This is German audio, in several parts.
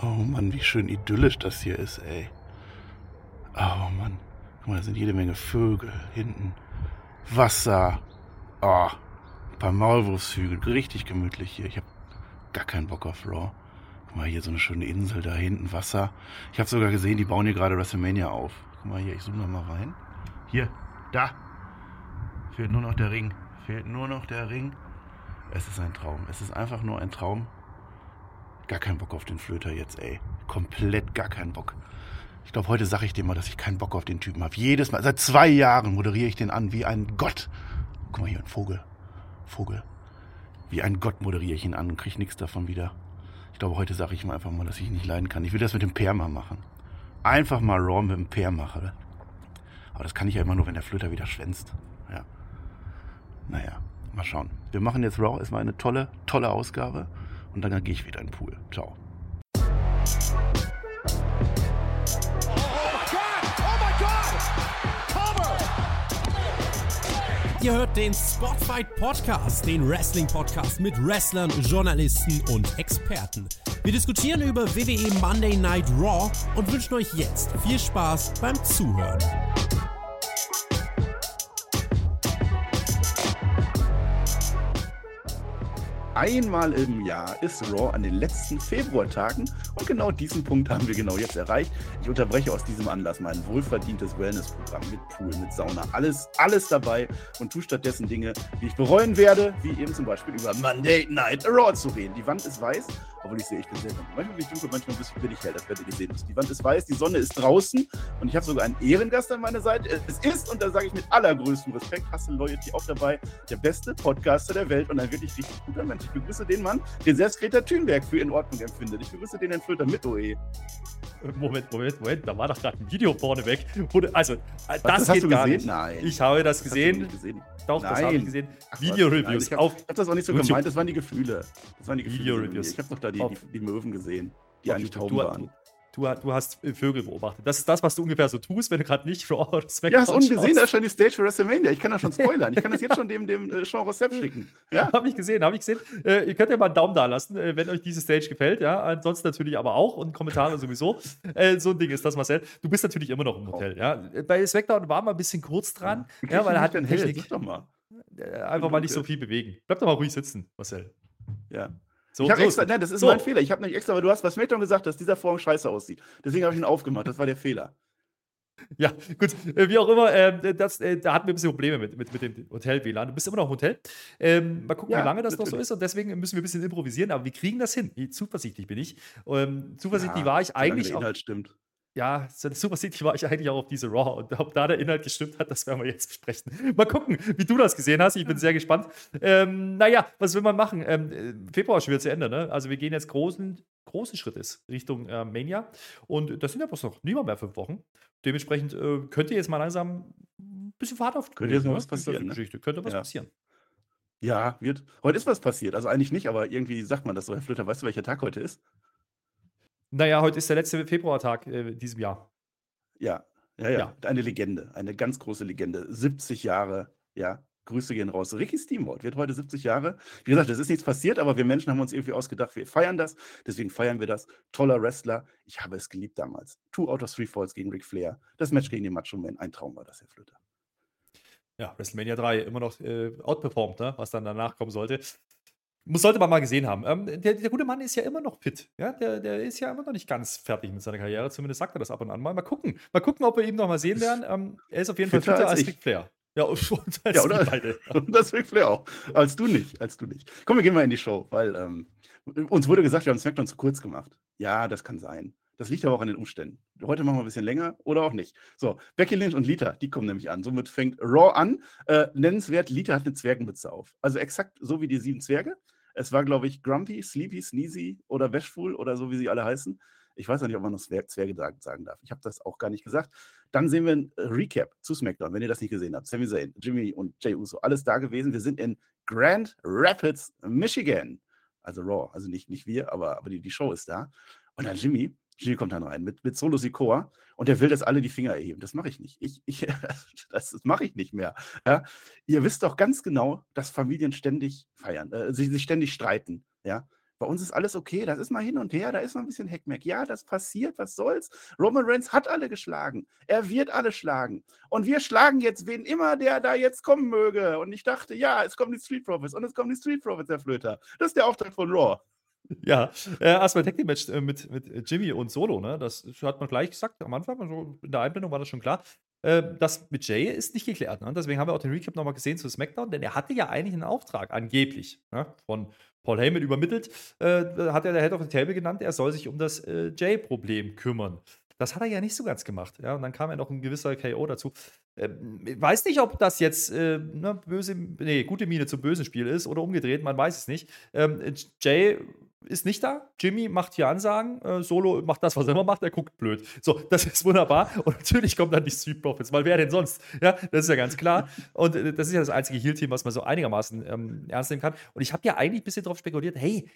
Oh Mann, wie schön idyllisch das hier ist, ey. Oh Mann. Guck mal, da sind jede Menge Vögel hinten. Wasser. Oh, ein paar Maulwurfshügel. Richtig gemütlich hier. Ich habe gar keinen Bock auf Raw. Guck mal, hier so eine schöne Insel, da hinten Wasser. Ich habe sogar gesehen, die bauen hier gerade WrestleMania auf. Guck mal hier, ich zoome noch mal rein. Hier, da. Fehlt nur noch der Ring. Fehlt nur noch der Ring. Es ist ein Traum. Es ist einfach nur ein Traum. Gar keinen Bock auf den Flöter jetzt, ey. Komplett gar keinen Bock. Ich glaube, heute sage ich dir mal, dass ich keinen Bock auf den Typen habe. Jedes Mal, seit zwei Jahren moderiere ich den an wie ein Gott. Guck mal hier, ein Vogel. Vogel. Wie ein Gott moderiere ich ihn an und kriege nichts davon wieder. Ich glaube, heute sage ich ihm einfach mal, dass ich ihn nicht leiden kann. Ich will das mit dem Peer mal machen. Einfach mal Raw mit dem Peer machen. Aber das kann ich ja immer nur, wenn der Flöter wieder schwänzt. Ja. Naja, mal schauen. Wir machen jetzt Raw. Es war eine tolle, tolle Ausgabe. Und dann gehe ich wieder in den Pool. Ciao. Ihr hört den Spotfight Podcast, den Wrestling Podcast mit Wrestlern, Journalisten und Experten. Wir diskutieren über WWE Monday Night Raw und wünschen euch jetzt viel Spaß beim Zuhören. Einmal im Jahr ist Raw an den letzten Februartagen und genau diesen Punkt haben wir genau jetzt erreicht. Ich unterbreche aus diesem Anlass mein wohlverdientes Wellnessprogramm mit Pool, mit Sauna, alles, alles dabei und tue stattdessen Dinge, die ich bereuen werde, wie eben zum Beispiel über Monday Night Raw zu reden. Die Wand ist weiß, obwohl ich sehe, ich bin sehr dunkel. Manchmal bin ich dunkel, manchmal bin ich hell, das werdet ihr sehen Die Wand ist weiß, die Sonne ist draußen und ich habe sogar einen Ehrengast an meiner Seite. Es ist, und da sage ich mit allergrößtem Respekt, Hustle Loyalty auch dabei, der beste Podcaster der Welt und ein wirklich richtig guter Mensch. Ich begrüße den Mann, den selbst Greta Thunberg für in Ordnung empfindet. Ich begrüße den Herrn Flöter mit OE. Moment, Moment, Moment, da war doch gerade ein Video vorne weg. Also, das, das geht gar gesehen? nicht. Nein. Ich habe das, das gesehen. gesehen. Doch, Nein. das habe ich gesehen. Video-Reviews. Ich habe hab das auch nicht so YouTube. gemeint, das waren die Gefühle. Das waren die Gefühle. Video-Reviews. Ich habe doch da die, die, die, Möwen gesehen, die eigentlich Tauben waren. Du, du, hast äh, Vögel beobachtet. Das ist das, was du ungefähr so tust, wenn du gerade nicht Raw oder SmackDown Ja, hast ungesehen, da ist schon die Stage für WrestleMania. Ich kann das schon spoilern. Ich kann das jetzt schon dem, dem äh, Sean Rossep schicken. Ja, habe ich gesehen, habe ich gesehen. Äh, ihr könnt ja mal einen Daumen da lassen, äh, wenn euch diese Stage gefällt. Ja, ansonsten natürlich aber auch und Kommentare sowieso. Äh, so ein Ding ist das, Marcel. Du bist natürlich immer noch im Hotel. Ja, bei SmackDown war mal ein bisschen kurz dran. Ja, ja weil er hat eine Technik. Sag doch mal. Äh, einfach mal nicht so viel bewegen. Bleib doch mal ruhig sitzen, Marcel. Ja. So, ich habe extra, nein, das ist so. mein Fehler. Ich habe nicht extra, weil du hast was Smackdown gesagt, dass dieser Vorhang scheiße aussieht. Deswegen habe ich ihn aufgemacht. Das war der Fehler. Ja, gut, äh, wie auch immer, äh, das, äh, da hatten wir ein bisschen Probleme mit, mit, mit dem Hotel-WLAN. Du bist immer noch im Hotel. Ähm, mal gucken, ja, wie lange das natürlich. noch so ist und deswegen müssen wir ein bisschen improvisieren, aber wir kriegen das hin. Zuversichtlich bin ich. Ähm, zuversichtlich ja, war ich eigentlich. Der Inhalt stimmt ja, Super City war ich eigentlich auch auf diese Raw. Und ob da der Inhalt gestimmt hat, das werden wir jetzt besprechen. Mal gucken, wie du das gesehen hast. Ich bin sehr gespannt. Ähm, naja, was will man machen? Ähm, Februar ist schon wieder zu Ende. Ne? Also wir gehen jetzt großen, großen Schrittes Richtung äh, Mania. Und das sind ja bloß noch niemand mehr fünf Wochen. Dementsprechend äh, könnte jetzt mal langsam ein bisschen Fahrt auf. Könnte jetzt mal was passieren. Ne? Könnte was ja. passieren. Ja, wird. Heute ist was passiert. Also eigentlich nicht, aber irgendwie sagt man das so. Herr Flöter, weißt du, welcher Tag heute ist? Naja, heute ist der letzte Februartag äh, diesem Jahr. Ja, ja, ja, ja. Eine Legende, eine ganz große Legende. 70 Jahre, ja. Grüße gehen raus. Ricky Steamboat wird heute 70 Jahre. Wie gesagt, es ist nichts passiert, aber wir Menschen haben uns irgendwie ausgedacht, wir feiern das. Deswegen feiern wir das. Toller Wrestler. Ich habe es geliebt damals. Two out of three Falls gegen Ric Flair. Das Match gegen den Macho Man. Ein Traum war das, Herr Flöter. Ja, WrestleMania 3 immer noch äh, outperformed, ne? was dann danach kommen sollte. Muss, sollte man mal gesehen haben. Ähm, der, der, gute Mann ist ja immer noch fit. Ja? Der, der ist ja immer noch nicht ganz fertig mit seiner Karriere. Zumindest sagt er das ab und an mal. Mal gucken. Mal gucken, ob wir ihn noch mal sehen werden. Ähm, er ist auf jeden Fall fitter, fitter als, als Ric Flair. Ja, und als ja, oder, beide. Und das Ric Flair auch. Als du nicht. Als du nicht. Komm, wir gehen mal in die Show, weil ähm, uns wurde gesagt, wir haben SmackDown zu kurz gemacht. Ja, das kann sein. Das liegt aber auch an den Umständen. Heute machen wir ein bisschen länger oder auch nicht. So, Becky Lynch und Lita, die kommen nämlich an. Somit fängt Raw an. Äh, nennenswert, Lita hat eine Zwergenmütze auf. Also exakt so wie die sieben Zwerge. Es war, glaube ich, Grumpy, Sleepy, Sneezy oder Bashful oder so, wie sie alle heißen. Ich weiß auch nicht, ob man noch Zwerge sagen darf. Ich habe das auch gar nicht gesagt. Dann sehen wir ein Recap zu SmackDown, wenn ihr das nicht gesehen habt. Sami Zayn, Jimmy und Jay Uso, alles da gewesen. Wir sind in Grand Rapids, Michigan. Also Raw, also nicht, nicht wir, aber, aber die, die Show ist da. Und dann Jimmy, Jimmy kommt dann rein mit, mit Solo Sikoa und der will, dass alle die Finger erheben. Das mache ich nicht. Ich, ich, das, das mache ich nicht mehr. Ja? Ihr wisst doch ganz genau, dass Familien ständig feiern, äh, sich, sich ständig streiten. Ja? Bei uns ist alles okay, das ist mal hin und her, da ist mal ein bisschen Heckmeck. Ja, das passiert, was soll's. Roman Reigns hat alle geschlagen. Er wird alle schlagen. Und wir schlagen jetzt wen immer, der da jetzt kommen möge. Und ich dachte, ja, es kommen die Street Profits und es kommen die Street Profits, Herr Flöter. Das ist der Auftrag von Raw. Ja, äh, erstmal Tag Team Match äh, mit, mit Jimmy und Solo, ne? Das hat man gleich gesagt am Anfang, also in der Einblendung war das schon klar. Äh, das mit Jay ist nicht geklärt. Ne? Deswegen haben wir auch den Recap nochmal gesehen zu SmackDown, denn er hatte ja eigentlich einen Auftrag, angeblich, ne? von Paul Heyman übermittelt, äh, hat er der Head of the Table genannt, er soll sich um das äh, Jay-Problem kümmern. Das hat er ja nicht so ganz gemacht. Ja? Und dann kam ja noch ein gewisser KO dazu. Ähm, weiß nicht, ob das jetzt äh, ne, böse, nee, gute Miene zum bösen Spiel ist oder umgedreht, man weiß es nicht. Ähm, Jay ist nicht da. Jimmy macht hier Ansagen. Äh, Solo macht das, was er immer macht. Er guckt blöd. So, das ist wunderbar. Und natürlich kommen dann die Street Profits, weil wer denn sonst? Ja, das ist ja ganz klar. Und äh, das ist ja das einzige Heal-Team, was man so einigermaßen ähm, ernst nehmen kann. Und ich habe ja eigentlich ein bisschen darauf spekuliert, hey,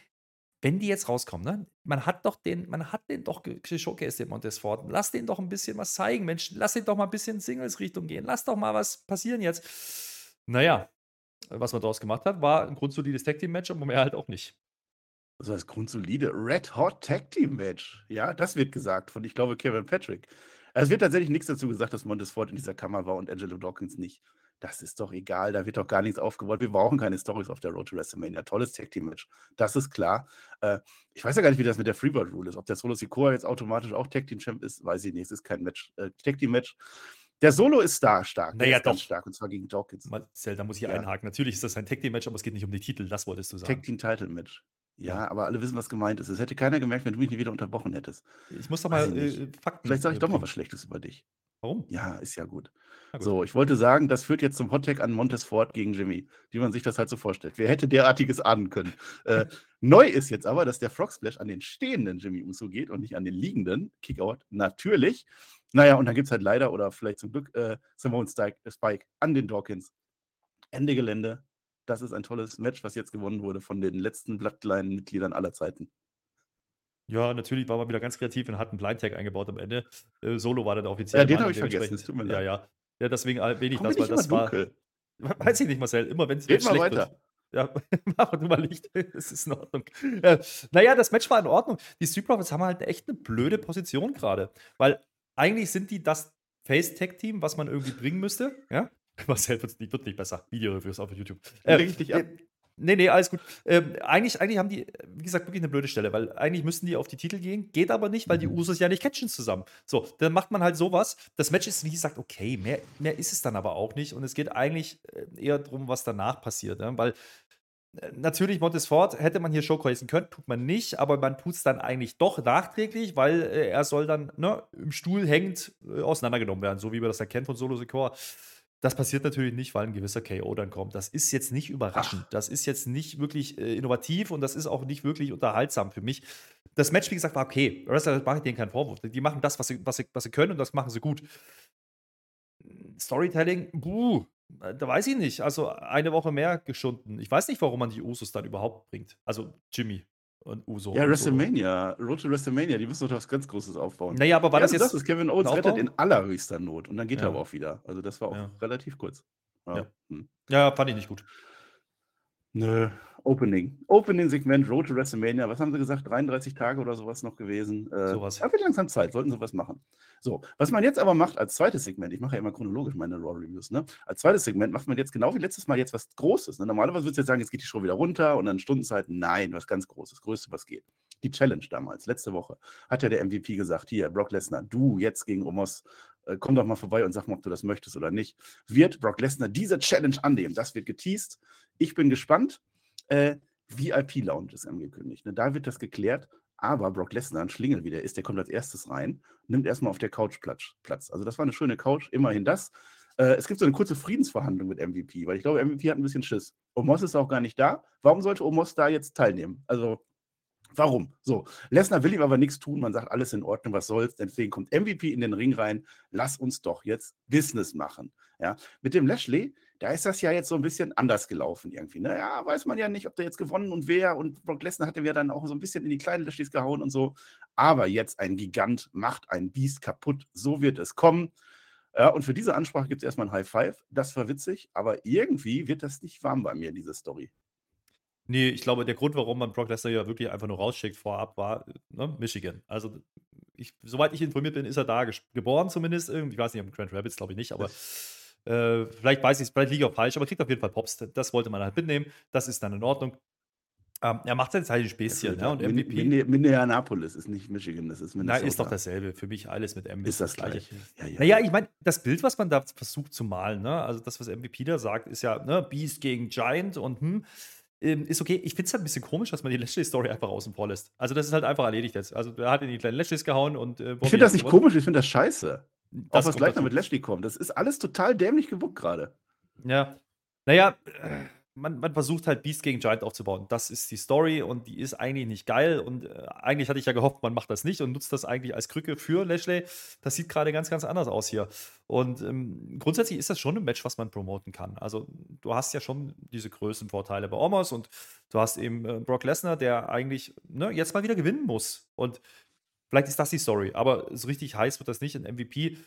wenn die jetzt rauskommen, ne? Man hat doch den, man hat den doch geshowcased, den Montesfort. Lass den doch ein bisschen was zeigen, Mensch. Lass den doch mal ein bisschen in Singles-Richtung gehen. Lass doch mal was passieren jetzt. Naja, was man daraus gemacht hat, war ein grundsolides Tag-Team-Match, aber mehr halt auch nicht. Also das grundsolide Red Hot Tag Team Match. Ja, das wird gesagt von, ich glaube, Kevin Patrick. Es wird tatsächlich nichts dazu gesagt, dass Montesfort in dieser Kammer war und Angelo Dawkins nicht. Das ist doch egal, da wird doch gar nichts aufgebaut. Wir brauchen keine Stories auf der Road to WrestleMania. Tolles Tag Team Match. Das ist klar. Äh, ich weiß ja gar nicht, wie das mit der Freebird Rule ist. Ob der Solo Sikoa jetzt automatisch auch Tag Team Champ ist, weiß ich nicht. Es ist kein Match, äh, Tag Team Match. Der Solo ist da stark. Naja, ganz stark und zwar gegen Dawkins. Marcel, da muss ich ja. einhaken. Natürlich ist das ein Tag Team Match, aber es geht nicht um die Titel. Das wolltest du sagen. Tag Team Title Match. Ja, aber alle wissen, was gemeint ist. Es hätte keiner gemerkt, wenn du mich nicht wieder unterbrochen hättest. Ich muss doch mal äh, Fakten. Vielleicht sage ich doch mal was Schlechtes über dich. Warum? Ja, ist ja gut. gut. So, ich wollte sagen, das führt jetzt zum Hottag an Montesfort gegen Jimmy, wie man sich das halt so vorstellt. Wer hätte derartiges ahnen können? äh, neu ist jetzt aber, dass der Frog Splash an den stehenden Jimmy Uso geht und nicht an den liegenden. Kickout, natürlich. Naja, und dann gibt es halt leider oder vielleicht zum Glück äh, Simone Spike an den Dawkins. Ende Gelände. Das ist ein tolles Match, was jetzt gewonnen wurde von den letzten Bloodline-Mitgliedern aller Zeiten. Ja, natürlich war man wieder ganz kreativ und hat einen Blind Tag eingebaut am Ende. Äh, Solo war dann offiziell. Ja, den habe ich vergessen. tut mir leid. Ja, ja. Ja, deswegen erwähne ich das, weil das war. Dunkel? Weiß ich nicht, Marcel. Immer wenn es schlecht weiter. wird. Ja, mach du mal Licht. Das ist in Ordnung. Äh, naja, das Match war in Ordnung. Die Street Profits haben halt echt eine blöde Position gerade. Weil eigentlich sind die das Face-Tech-Team, was man irgendwie bringen müsste. Ja? Marcel wird nicht, wird nicht besser. Video-Reviews auf YouTube. Äh, dich ab. Nee, nee, alles gut. Ähm, eigentlich, eigentlich haben die, wie gesagt, wirklich eine blöde Stelle, weil eigentlich müssten die auf die Titel gehen, geht aber nicht, weil die mhm. Usos ja nicht catchen zusammen. So, dann macht man halt sowas. Das Match ist, wie gesagt, okay, mehr, mehr ist es dann aber auch nicht. Und es geht eigentlich äh, eher darum, was danach passiert. Ne? Weil äh, natürlich, Montesfort hätte man hier showcasen können, tut man nicht, aber man tut es dann eigentlich doch nachträglich, weil äh, er soll dann ne, im Stuhl hängend äh, auseinandergenommen werden, so wie wir das erkennen von Solo Secor. Das passiert natürlich nicht, weil ein gewisser KO dann kommt. Das ist jetzt nicht überraschend. Das ist jetzt nicht wirklich äh, innovativ und das ist auch nicht wirklich unterhaltsam für mich. Das Match, wie gesagt, war okay. Wrestler mache ich denen keinen Vorwurf. Die machen das, was sie, was, sie, was sie können und das machen sie gut. Storytelling, buh, da weiß ich nicht. Also eine Woche mehr geschunden. Ich weiß nicht, warum man die Usos dann überhaupt bringt. Also Jimmy und Uso. Ja, WrestleMania, Road to WrestleMania, die müssen doch was ganz Großes aufbauen. Naja, aber war ja, das jetzt. Das ist Kevin Owens rettet in allerhöchster Not und dann geht ja. er aber auch wieder. Also das war auch ja. relativ kurz. Ja. Hm. ja, fand ich nicht gut. Nö, Opening. Opening-Segment, Road to WrestleMania. Was haben sie gesagt? 33 Tage oder sowas noch gewesen. Äh, sowas. Ja, wird langsam Zeit, sollten sie was machen. So, was man jetzt aber macht als zweites Segment, ich mache ja immer chronologisch meine Raw-Reviews, ne? Als zweites Segment macht man jetzt genau wie letztes Mal jetzt was Großes. Ne? Normalerweise würdest du jetzt sagen, jetzt geht die Show wieder runter und dann Stundenzeit. Nein, was ganz Großes, Größte, was geht. Die Challenge damals, letzte Woche, hat ja der MVP gesagt: Hier, Brock Lesnar, du jetzt gegen Omos äh, komm doch mal vorbei und sag mal, ob du das möchtest oder nicht. Wird Brock Lesnar diese Challenge annehmen? Das wird geteased. Ich bin gespannt. Äh, VIP-Lounge ist angekündigt. Ne? Da wird das geklärt. Aber Brock Lesnar, ein Schlingel wie der ist, der kommt als erstes rein, nimmt erstmal auf der Couch Platz. Also das war eine schöne Couch, immerhin das. Äh, es gibt so eine kurze Friedensverhandlung mit MVP, weil ich glaube, MVP hat ein bisschen Schiss. Omos ist auch gar nicht da. Warum sollte Omos da jetzt teilnehmen? Also Warum? So, Lesnar will ihm aber nichts tun. Man sagt, alles in Ordnung, was soll's. Deswegen kommt MVP in den Ring rein. Lass uns doch jetzt Business machen. Ja, mit dem Lashley, da ist das ja jetzt so ein bisschen anders gelaufen irgendwie. Naja, ne? weiß man ja nicht, ob der jetzt gewonnen und wer. Und Brock Lesnar hatte ja dann auch so ein bisschen in die kleinen Lashleys gehauen und so. Aber jetzt ein Gigant macht ein Biest kaputt. So wird es kommen. Ja, und für diese Ansprache gibt es erstmal ein High Five. Das war witzig, aber irgendwie wird das nicht warm bei mir, diese Story. Nee, ich glaube, der Grund, warum man Brock Lesnar ja wirklich einfach nur rausschickt vorab, war ne, Michigan. Also, ich, soweit ich informiert bin, ist er da geboren zumindest. Irgendwie, ich weiß nicht, am Grand Rapids glaube ich nicht, aber äh, vielleicht weiß ich es, vielleicht liege ich auch falsch, aber kriegt auf jeden Fall Pops. Das wollte man halt mitnehmen. Das ist dann in Ordnung. Ähm, er macht sein halt ein Späßchen. Ja, ne? Und MVP. Minneapolis ist nicht Michigan, das ist Minnesota. Nein, ist doch dasselbe. Für mich alles mit MVP. Ist das gleiche. Ja, ja, naja, ich meine, das Bild, was man da versucht zu malen, ne? also das, was MVP da sagt, ist ja ne? Beast gegen Giant und hm, ähm, ist okay. Ich finde es halt ein bisschen komisch, dass man die Lashley-Story einfach außen vor lässt. Also, das ist halt einfach erledigt jetzt. Also, er hat in die kleinen Lashlys gehauen und. Äh, ich finde das nicht komisch, ich finde das scheiße. Das Auch was gleich noch mit Lashley kommt. Das ist alles total dämlich gebuckt gerade. Ja. Naja, äh, man, man, versucht halt Beast gegen Giant aufzubauen. Das ist die Story und die ist eigentlich nicht geil. Und äh, eigentlich hatte ich ja gehofft, man macht das nicht und nutzt das eigentlich als Krücke für Lashley. Das sieht gerade ganz, ganz anders aus hier. Und ähm, grundsätzlich ist das schon ein Match, was man promoten kann. Also, du hast ja schon diese Größenvorteile bei Omos und du hast eben äh, Brock Lesnar, der eigentlich ne, jetzt mal wieder gewinnen muss. Und Vielleicht ist das die Story, aber so richtig heiß wird das nicht. Ein MVP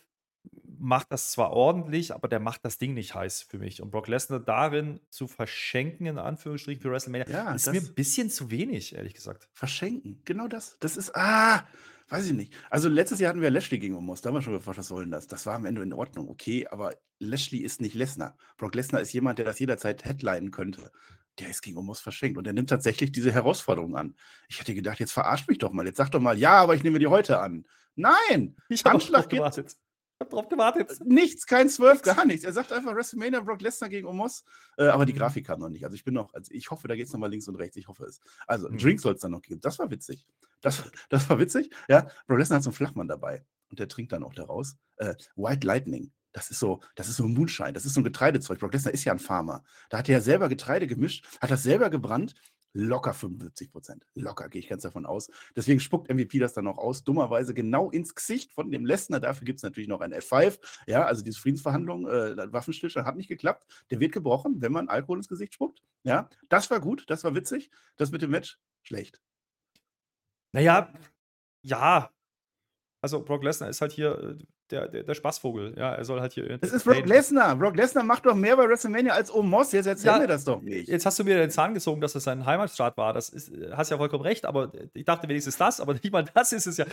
macht das zwar ordentlich, aber der macht das Ding nicht heiß für mich. Und Brock Lesnar darin zu verschenken, in Anführungsstrichen, für WrestleMania, ja, ist mir ein bisschen zu wenig, ehrlich gesagt. Verschenken, genau das. Das ist, ah, weiß ich nicht. Also letztes Jahr hatten wir Lashley gegen Omos, da haben wir schon gefragt, was soll denn das? Das war am Ende in Ordnung, okay, aber Lashley ist nicht Lesnar. Brock Lesnar ist jemand, der das jederzeit headlinen könnte. Der ist gegen Omos verschenkt und er nimmt tatsächlich diese Herausforderung an. Ich hätte gedacht, jetzt verarsch mich doch mal. Jetzt sag doch mal, ja, aber ich nehme die heute an. Nein! Ich habe gewartet. Ich hab drauf gewartet. Äh, nichts, kein Zwölf, gar nichts. Er sagt einfach WrestleMania Brock Lesnar gegen Omos. Äh, aber die mhm. Grafik kam noch nicht. Also ich bin noch, also ich hoffe, da geht es nochmal links und rechts. Ich hoffe es. Also mhm. Drink soll es dann noch geben. Das war witzig. Das, das war witzig. Ja, Brock Lesnar hat so einen Flachmann dabei. Und der trinkt dann auch daraus. Äh, White Lightning. Das ist so, das ist so ein Moonshine, das ist so ein Getreidezeug. Brock Lesnar ist ja ein Farmer. Da hat er ja selber Getreide gemischt, hat das selber gebrannt locker 75 Prozent. Locker, gehe ich ganz davon aus. Deswegen spuckt MVP das dann auch aus, dummerweise genau ins Gesicht von dem Lesnar. Dafür gibt es natürlich noch ein F5. Ja, also diese Friedensverhandlung, äh, Waffenstillstand hat nicht geklappt. Der wird gebrochen, wenn man Alkohol ins Gesicht spuckt. Ja, das war gut, das war witzig. Das mit dem Match, schlecht. Naja, ja. Also Brock Lesnar ist halt hier äh, der, der, der, Spaßvogel. Ja, er soll halt hier. Das ist Brock Lesnar. Brock Lesnar macht doch mehr bei WrestleMania als Omos. Jetzt erzähl ja, mir das doch nicht. Jetzt hast du mir den Zahn gezogen, dass das sein Heimatstaat war. Das ist, hast ja vollkommen recht, aber ich dachte wenigstens das, aber nicht mal das ist es ja.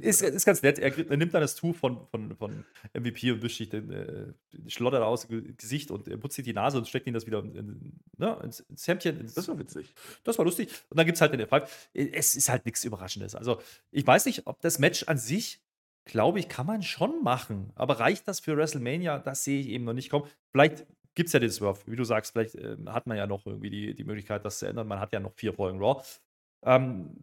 Ist, ist ganz nett. Er, er nimmt dann das Tuch von, von, von MVP und wischt sich den, äh, Schlotter aus dem Gesicht und er putzt sich die Nase und steckt ihn das wieder in, ne, ins, ins Hemdchen. Ins, das war witzig. Das war lustig. Und dann gibt es halt den F5. Es ist halt nichts Überraschendes. Also, ich weiß nicht, ob das Match an sich glaube ich, kann man schon machen. Aber reicht das für WrestleMania? Das sehe ich eben noch nicht kommen. Vielleicht gibt es ja den Swerve, wie du sagst, vielleicht äh, hat man ja noch irgendwie die, die Möglichkeit, das zu ändern. Man hat ja noch vier Folgen Raw. Ähm,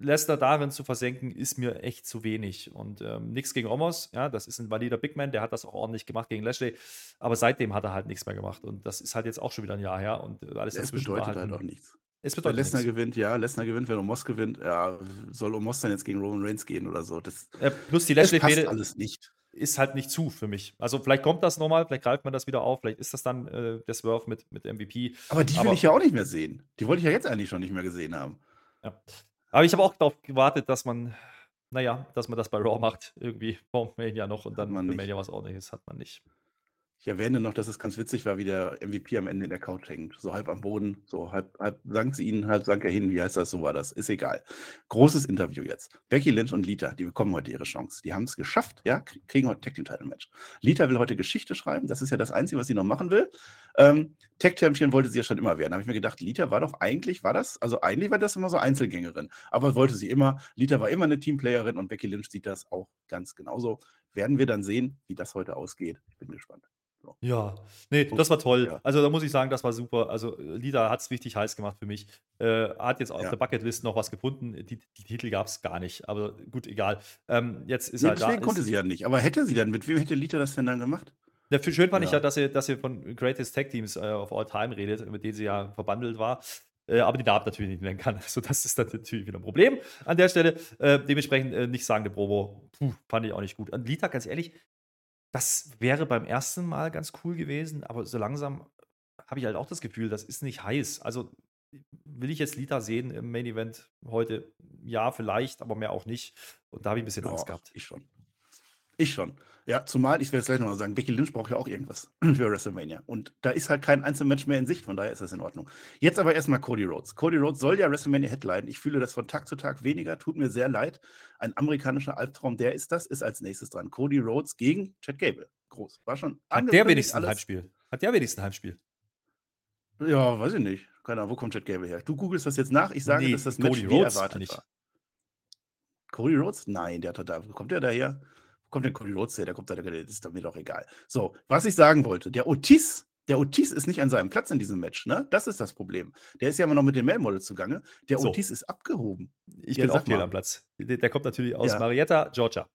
Leicester darin zu versenken, ist mir echt zu wenig. Und ähm, nichts gegen Omos, ja, das ist ein valider Big Man, der hat das auch ordentlich gemacht gegen Lashley. Aber seitdem hat er halt nichts mehr gemacht. Und das ist halt jetzt auch schon wieder ein Jahr her. Und alles das dazwischen bedeutet war halt, halt auch nichts. Es bedeutet Lesnar gewinnt, ja. Lesnar gewinnt, wenn Omos gewinnt. Ja, soll Omos dann jetzt gegen Roman Reigns gehen oder so? Das, ja, plus die Lashley-Fehde alles nicht. Ist halt nicht zu für mich. Also vielleicht kommt das nochmal, vielleicht greift man das wieder auf, vielleicht ist das dann äh, der Swerve mit, mit MVP. Aber die will Aber, ich ja auch nicht mehr sehen. Die wollte ich ja jetzt eigentlich schon nicht mehr gesehen haben. Ja. Aber ich habe auch darauf gewartet, dass man, naja, dass man das bei Raw macht, irgendwie vor Mania noch und dann für Mania was ordentliches hat man nicht. Ich erwähne noch, dass es ganz witzig war, wie der MVP am Ende in der Couch hängt. So halb am Boden, so halb, halb sank sie ihn, halb sank er hin. Wie heißt das? So war das. Ist egal. Großes Interview jetzt. Becky Lynch und Lita, die bekommen heute ihre Chance. Die haben es geschafft, ja, kriegen heute Tag Team Title Match. Lita will heute Geschichte schreiben. Das ist ja das Einzige, was sie noch machen will. Ähm, Tag Champion wollte sie ja schon immer werden. Da habe ich mir gedacht, Lita war doch eigentlich, war das, also eigentlich war das immer so Einzelgängerin. Aber wollte sie immer. Lita war immer eine Teamplayerin und Becky Lynch sieht das auch ganz genauso. Werden wir dann sehen, wie das heute ausgeht. Ich bin gespannt. Ja, nee, das war toll. Ja. Also da muss ich sagen, das war super. Also Lida hat es richtig heiß gemacht für mich. Äh, hat jetzt auf ja. der Bucketlist noch was gefunden. Die, die Titel gab es gar nicht, aber gut, egal. Ähm, jetzt ist nee, halt deswegen da. konnte ist, sie ja nicht. Aber hätte sie dann, mit wem hätte Lita das denn dann gemacht? Ja, schön fand ja. ich ja, dass ihr, dass ihr von Greatest Tag Teams äh, of All Time redet, mit denen sie ja verbandelt war. Äh, aber die Namen natürlich nicht nennen kann. Also das ist dann natürlich wieder ein Problem an der Stelle. Äh, dementsprechend äh, nicht sagen, der Promo, puh, fand ich auch nicht gut. Und Lita, ganz ehrlich, das wäre beim ersten Mal ganz cool gewesen, aber so langsam habe ich halt auch das Gefühl, das ist nicht heiß. Also will ich jetzt Lita sehen im Main Event heute? Ja, vielleicht, aber mehr auch nicht. Und da habe ich ein bisschen Angst gehabt. Ich schon. Ich schon. Ja, zumal, ich werde es gleich nochmal sagen, Becky Lynch braucht ja auch irgendwas für WrestleMania. Und da ist halt kein Einzelmatch mehr in Sicht, von daher ist das in Ordnung. Jetzt aber erstmal Cody Rhodes. Cody Rhodes soll ja WrestleMania Headline. Ich fühle das von Tag zu Tag weniger, tut mir sehr leid. Ein amerikanischer Albtraum, der ist das, ist als nächstes dran. Cody Rhodes gegen Chad Gable. Groß. War schon. Hat der wenigstens ein Heimspiel? Hat der wenigstens ein Heimspiel? Ja, weiß ich nicht. Keine Ahnung, wo kommt Chad Gable her? Du googelst das jetzt nach. Ich sage, nee, dass das Match Cody Rhodes erwartet nicht. war. Cody Rhodes? Nein, der hat da. Kommt der daher? Kommt denn her? Der kommt da, das ist mir doch egal. So, was ich sagen wollte, der Otis, der Otis ist nicht an seinem Platz in diesem Match, ne? Das ist das Problem. Der ist ja immer noch mit dem Mail-Model zugange. Der so. Otis ist abgehoben. Ich ja, bin auch hier am Platz. Der, der, kommt natürlich aus ja. Marietta, Georgia.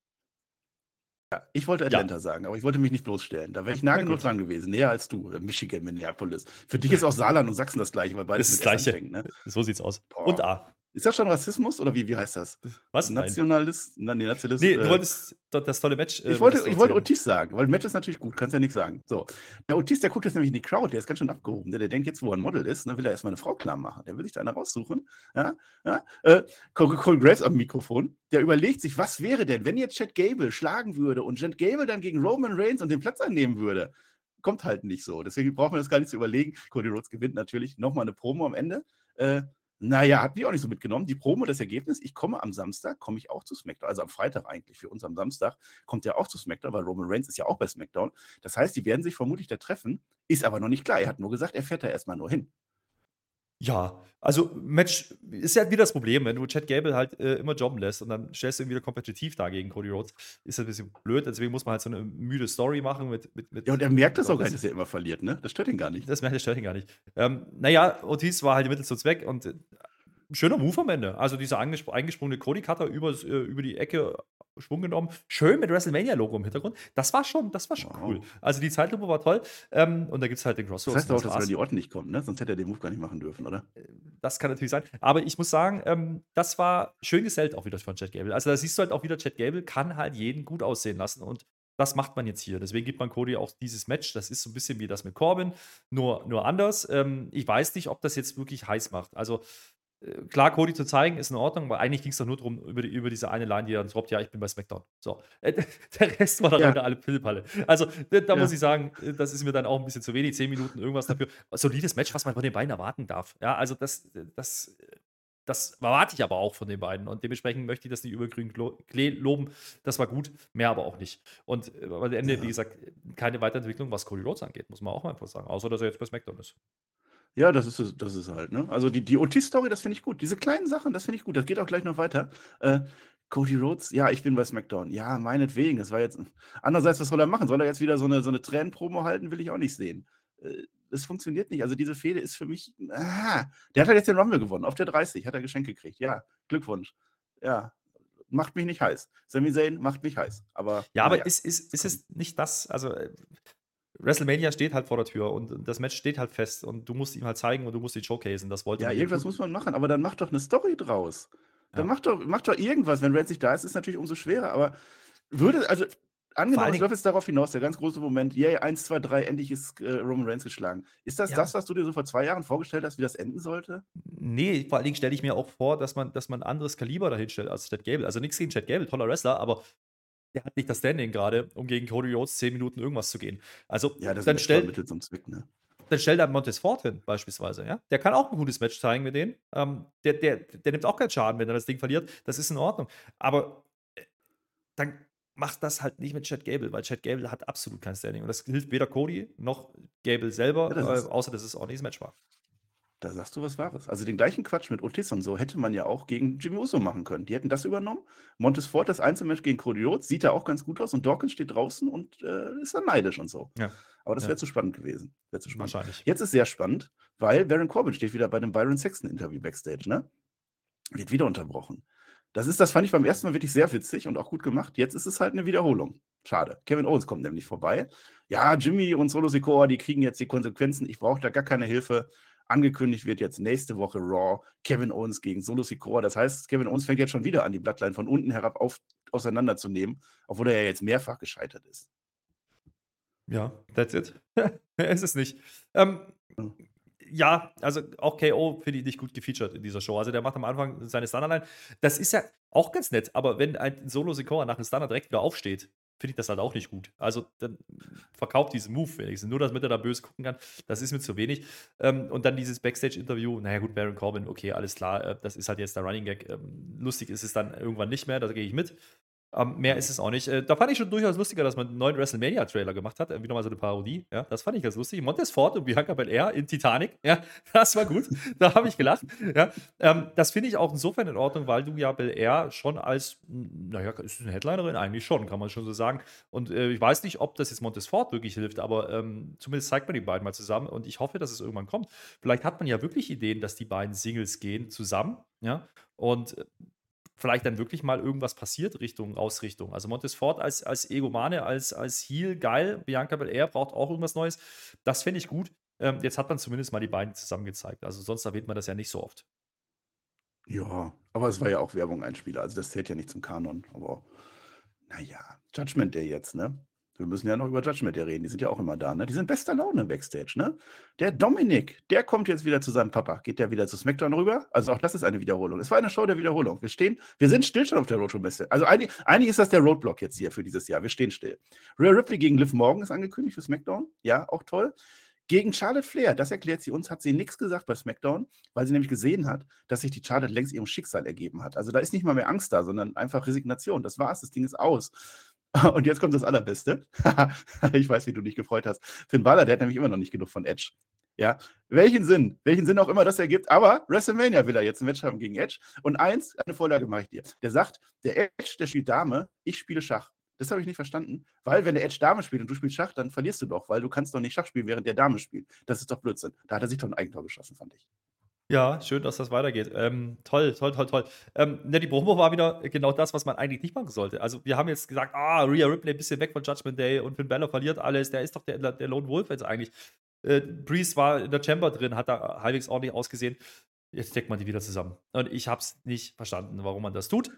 Ja, ich wollte Atlanta ja. sagen, aber ich wollte mich nicht bloßstellen. Da wäre ich nagelnut dran gewesen, näher als du, äh, Michigan, Minneapolis. Für dich ist auch Saarland und Sachsen das gleiche, weil beides das, das gleiche. Fängt, ne? So sieht's aus. Boah. Und A. Ist das schon Rassismus oder wie, wie heißt das? Was? Nationalist? Nein, nee, Nationalist. Nee, du äh, wolltest das tolle Match. Äh, ich wollte, ich wollte Otis sagen, weil Match ist natürlich gut, kannst ja nichts sagen. So. Der Otis, der guckt jetzt nämlich in die Crowd, der ist ganz schön abgehoben. Der, der denkt jetzt, wo er ein Model ist, dann ne, will er erstmal eine Frau klar machen. Der will sich da eine raussuchen. Ja, ja. Äh, Cole Graves am Mikrofon, der überlegt sich, was wäre denn, wenn jetzt Chad Gable schlagen würde und Chad Gable dann gegen Roman Reigns und den Platz annehmen würde? Kommt halt nicht so. Deswegen braucht man das gar nicht zu überlegen. Cody Rhodes gewinnt natürlich nochmal eine Promo am Ende. Äh, naja, hat mich auch nicht so mitgenommen. Die Promo, das Ergebnis, ich komme am Samstag, komme ich auch zu SmackDown. Also am Freitag eigentlich für uns am Samstag kommt er auch zu SmackDown, weil Roman Reigns ist ja auch bei SmackDown. Das heißt, die werden sich vermutlich da treffen. Ist aber noch nicht klar. Er hat nur gesagt, er fährt da erstmal nur hin. Ja, also Match ist ja wieder das Problem, wenn du Chad Gable halt äh, immer jobben lässt und dann stellst du ihn wieder kompetitiv da gegen Cody Rhodes, ist das ein bisschen blöd. Deswegen muss man halt so eine müde Story machen mit. mit, mit ja, und er merkt das auch gar nicht, dass er immer verliert, ne? Das stört ihn gar nicht. Das merkt, das stört ihn gar nicht. Ähm, naja, Ortiz war halt Mittel zum Zweck und schöner Move am Ende. Also dieser eingesprungene Cody-Cutter über, äh, über die Ecke Schwung genommen. Schön mit WrestleMania-Logo im Hintergrund. Das war schon, das war schon wow. cool. Also die Zeitlupe war toll. Ähm, und da gibt es halt den Crossroads. Das heißt auch, dass er die Orten nicht kommt, ne? Sonst hätte er den Move gar nicht machen dürfen, oder? Äh, das kann natürlich sein. Aber ich muss sagen, ähm, das war schön gesellt auch wieder von Chad Gable. Also da siehst du halt auch wieder, Chad Gable kann halt jeden gut aussehen lassen. Und das macht man jetzt hier. Deswegen gibt man Cody auch dieses Match. Das ist so ein bisschen wie das mit Corbin, nur, nur anders. Ähm, ich weiß nicht, ob das jetzt wirklich heiß macht. Also klar, Cody zu zeigen, ist in Ordnung, aber eigentlich ging es doch nur darum, über, die, über diese eine Line, die dann droppt, ja, ich bin bei SmackDown. So. Der Rest war dann ja. alle Pillepalle. Also, da, ja. muss ich sagen, das ist mir dann auch ein bisschen zu wenig. Zehn Minuten irgendwas dafür. Solides Match, was man von den beiden erwarten darf. Ja, also das, das, das erwarte ich aber auch von den beiden. Und dementsprechend möchte ich das nicht über grün Klee loben. Das war gut, mehr aber auch nicht. Und äh, am Ende, ja. wie gesagt, keine Weiterentwicklung, was Cody Rhodes angeht, muss man auch einfach sagen. Außer, dass er jetzt bei SmackDown ist. Ja, das ist es das ist halt, ne? Also die die Otis-Story, das finde ich gut. Diese kleinen Sachen, das finde ich gut. Das geht auch gleich noch weiter. Äh, Cody Rhodes, ja, ich bin bei SmackDown. Ja, meinetwegen. Das war jetzt. Andererseits, was soll er machen? Soll er jetzt wieder so eine, so eine Tränenpromo halten? Will ich auch nicht sehen. Äh, das funktioniert nicht. Also diese Fehde ist für mich. Ah, der hat halt jetzt den Rumble gewonnen. Auf der 30 hat er Geschenk gekriegt. Ja, Glückwunsch. Ja, macht mich nicht heiß. Sami Zayn macht mich heiß. Aber, ja, aber ja. Ist, ist, ist es nicht das? Also, äh, WrestleMania steht halt vor der Tür und das Match steht halt fest und du musst ihm halt zeigen und du musst ihn showcasen. Das wollte Ja, irgendwas tun. muss man machen, aber dann mach doch eine Story draus. Dann ja. mach, doch, mach doch irgendwas. Wenn Red nicht da ist, ist es natürlich umso schwerer, aber würde, also angenommen, es läuft jetzt darauf hinaus, der ganz große Moment, yay, 1, 2, 3, endlich ist äh, Roman Reigns geschlagen. Ist das ja. das, was du dir so vor zwei Jahren vorgestellt hast, wie das enden sollte? Nee, vor allen Dingen stelle ich mir auch vor, dass man, dass man ein anderes Kaliber dahin stellt als Chad Gable. Also nichts gegen Chad Gable, toller Wrestler, aber der hat nicht das Standing gerade, um gegen Cody Rhodes 10 Minuten irgendwas zu gehen. Also, ja, das dann stellt Mittel zum Zweck, ne? Dann stellt er Montes Ford hin, beispielsweise. Ja? Der kann auch ein gutes Match zeigen mit denen. Ähm, der, der, der nimmt auch keinen Schaden, wenn er das Ding verliert. Das ist in Ordnung. Aber äh, dann macht das halt nicht mit Chad Gable, weil Chad Gable hat absolut kein Standing. Und das hilft weder Cody noch Gable selber, ja, das äh, außer dass es ordentliches Match war. Da sagst du was Wahres. Also den gleichen Quatsch mit Otis und so hätte man ja auch gegen Jimmy Uso machen können. Die hätten das übernommen. Montes Ford, das Einzelmatch gegen Rhodes, sieht da auch ganz gut aus und Dawkins steht draußen und äh, ist dann neidisch und so. Ja. Aber das wäre ja. zu spannend gewesen. Zu spannend. Wahrscheinlich. Jetzt ist sehr spannend, weil Baron Corbin steht wieder bei dem Byron Sexton Interview Backstage, ne? Wird wieder unterbrochen. Das ist, das fand ich beim ersten Mal wirklich sehr witzig und auch gut gemacht. Jetzt ist es halt eine Wiederholung. Schade. Kevin Owens kommt nämlich vorbei. Ja, Jimmy und Solo Sikoa, die kriegen jetzt die Konsequenzen. Ich brauche da gar keine Hilfe. Angekündigt wird jetzt nächste Woche Raw Kevin Owens gegen Solo Sikoa. Das heißt, Kevin Owens fängt jetzt schon wieder an, die Bloodline von unten herab auf, auseinanderzunehmen, obwohl er ja jetzt mehrfach gescheitert ist. Ja, that's it. es ist nicht. Ähm, ja, also auch KO finde ich nicht gut gefeatured in dieser Show. Also der macht am Anfang seine Standardline. Das ist ja auch ganz nett, aber wenn ein Solo Sikoa nach dem Standard direkt wieder aufsteht, finde ich das halt auch nicht gut. Also dann verkauft diesen Move wenigstens. Nur, damit er da böse gucken kann, das ist mir zu wenig. Ähm, und dann dieses Backstage-Interview, naja gut, Baron Corbin, okay, alles klar, äh, das ist halt jetzt der Running Gag. Ähm, lustig ist es dann irgendwann nicht mehr, da gehe ich mit. Ähm, mehr ist es auch nicht. Äh, da fand ich schon durchaus lustiger, dass man einen neuen WrestleMania-Trailer gemacht hat. Irgendwie nochmal so eine Parodie. Ja, das fand ich ganz lustig. Montes Ford und Bianca Belair in Titanic. Ja, das war gut. da habe ich gelacht. Ja, ähm, das finde ich auch insofern in Ordnung, weil du ja Belair schon als, naja, ist eine Headlinerin eigentlich schon, kann man schon so sagen. Und äh, ich weiß nicht, ob das jetzt Montes Ford wirklich hilft, aber ähm, zumindest zeigt man die beiden mal zusammen und ich hoffe, dass es irgendwann kommt. Vielleicht hat man ja wirklich Ideen, dass die beiden Singles gehen zusammen. Ja, und äh, vielleicht dann wirklich mal irgendwas passiert Richtung Ausrichtung. Also Montesfort als, als Egomane, als, als Heel, geil. Bianca Belair braucht auch irgendwas Neues. Das fände ich gut. Ähm, jetzt hat man zumindest mal die beiden zusammen gezeigt. Also sonst erwähnt man das ja nicht so oft. Ja, aber es war ja auch Werbung ein Spieler. Also das zählt ja nicht zum Kanon. Aber naja, Judgment Day jetzt, ne? Wir müssen ja noch über Judgment Day reden. Die sind ja auch immer da, ne? Die sind bester Laune Backstage, ne? Der Dominik, der kommt jetzt wieder zu seinem Papa. Geht der wieder zu SmackDown rüber? Also auch das ist eine Wiederholung. Es war eine Show der Wiederholung. Wir stehen, wir sind still schon auf der Roadshow-Messe. Also eigentlich, eigentlich ist das der Roadblock jetzt hier für dieses Jahr. Wir stehen still. Rhea Ripley gegen Liv Morgan ist angekündigt für SmackDown. Ja, auch toll. Gegen Charlotte Flair, das erklärt sie uns, hat sie nichts gesagt bei SmackDown, weil sie nämlich gesehen hat, dass sich die Charlotte längst ihrem Schicksal ergeben hat. Also da ist nicht mal mehr Angst da, sondern einfach Resignation. Das war's, das Ding ist aus. Und jetzt kommt das Allerbeste. ich weiß, wie du dich gefreut hast. Finn Balor, der hat nämlich immer noch nicht genug von Edge. Ja, welchen Sinn, welchen Sinn auch immer das ergibt, aber WrestleMania will er jetzt ein Match haben gegen Edge. Und eins, eine Vorlage mache ich dir. Der sagt, der Edge, der spielt Dame, ich spiele Schach. Das habe ich nicht verstanden, weil wenn der Edge Dame spielt und du spielst Schach, dann verlierst du doch, weil du kannst doch nicht Schach spielen, während der Dame spielt. Das ist doch Blödsinn. Da hat er sich doch ein Eigentor geschossen, fand ich. Ja, schön, dass das weitergeht. Ähm, toll, toll, toll, toll. Ähm, die Promo war wieder genau das, was man eigentlich nicht machen sollte. Also, wir haben jetzt gesagt, ah, Rhea Ripley ein bisschen weg von Judgment Day und Finn Balor verliert alles. Der ist doch der, der Lone Wolf jetzt eigentlich. Äh, Priest war in der Chamber drin, hat da halbwegs ordentlich ausgesehen. Jetzt steckt man die wieder zusammen. Und ich habe es nicht verstanden, warum man das tut.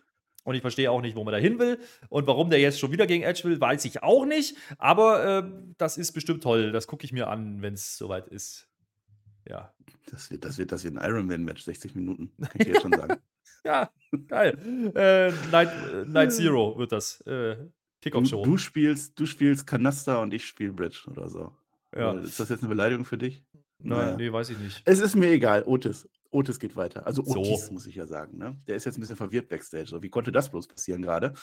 Und ich verstehe auch nicht, wo man da hin will. Und warum der jetzt schon wieder gegen Edge will, weiß ich auch nicht. Aber äh, das ist bestimmt toll. Das gucke ich mir an, wenn es soweit ist. Ja. Das wird, das wird, das wird ein Ironman-Match, 60 Minuten, kann ich dir schon sagen. ja, geil. Äh, Night, äh, Night Zero wird das. Äh, Kickoff-Show. Du, du, spielst, du spielst Kanaster und ich spiele Bridge oder so. Ja. Ist das jetzt eine Beleidigung für dich? Nein, naja. nee, weiß ich nicht. Es ist mir egal, Otis. Otis geht weiter. Also Otis, so. muss ich ja sagen. Ne? Der ist jetzt ein bisschen verwirrt backstage. So, wie konnte das bloß passieren gerade?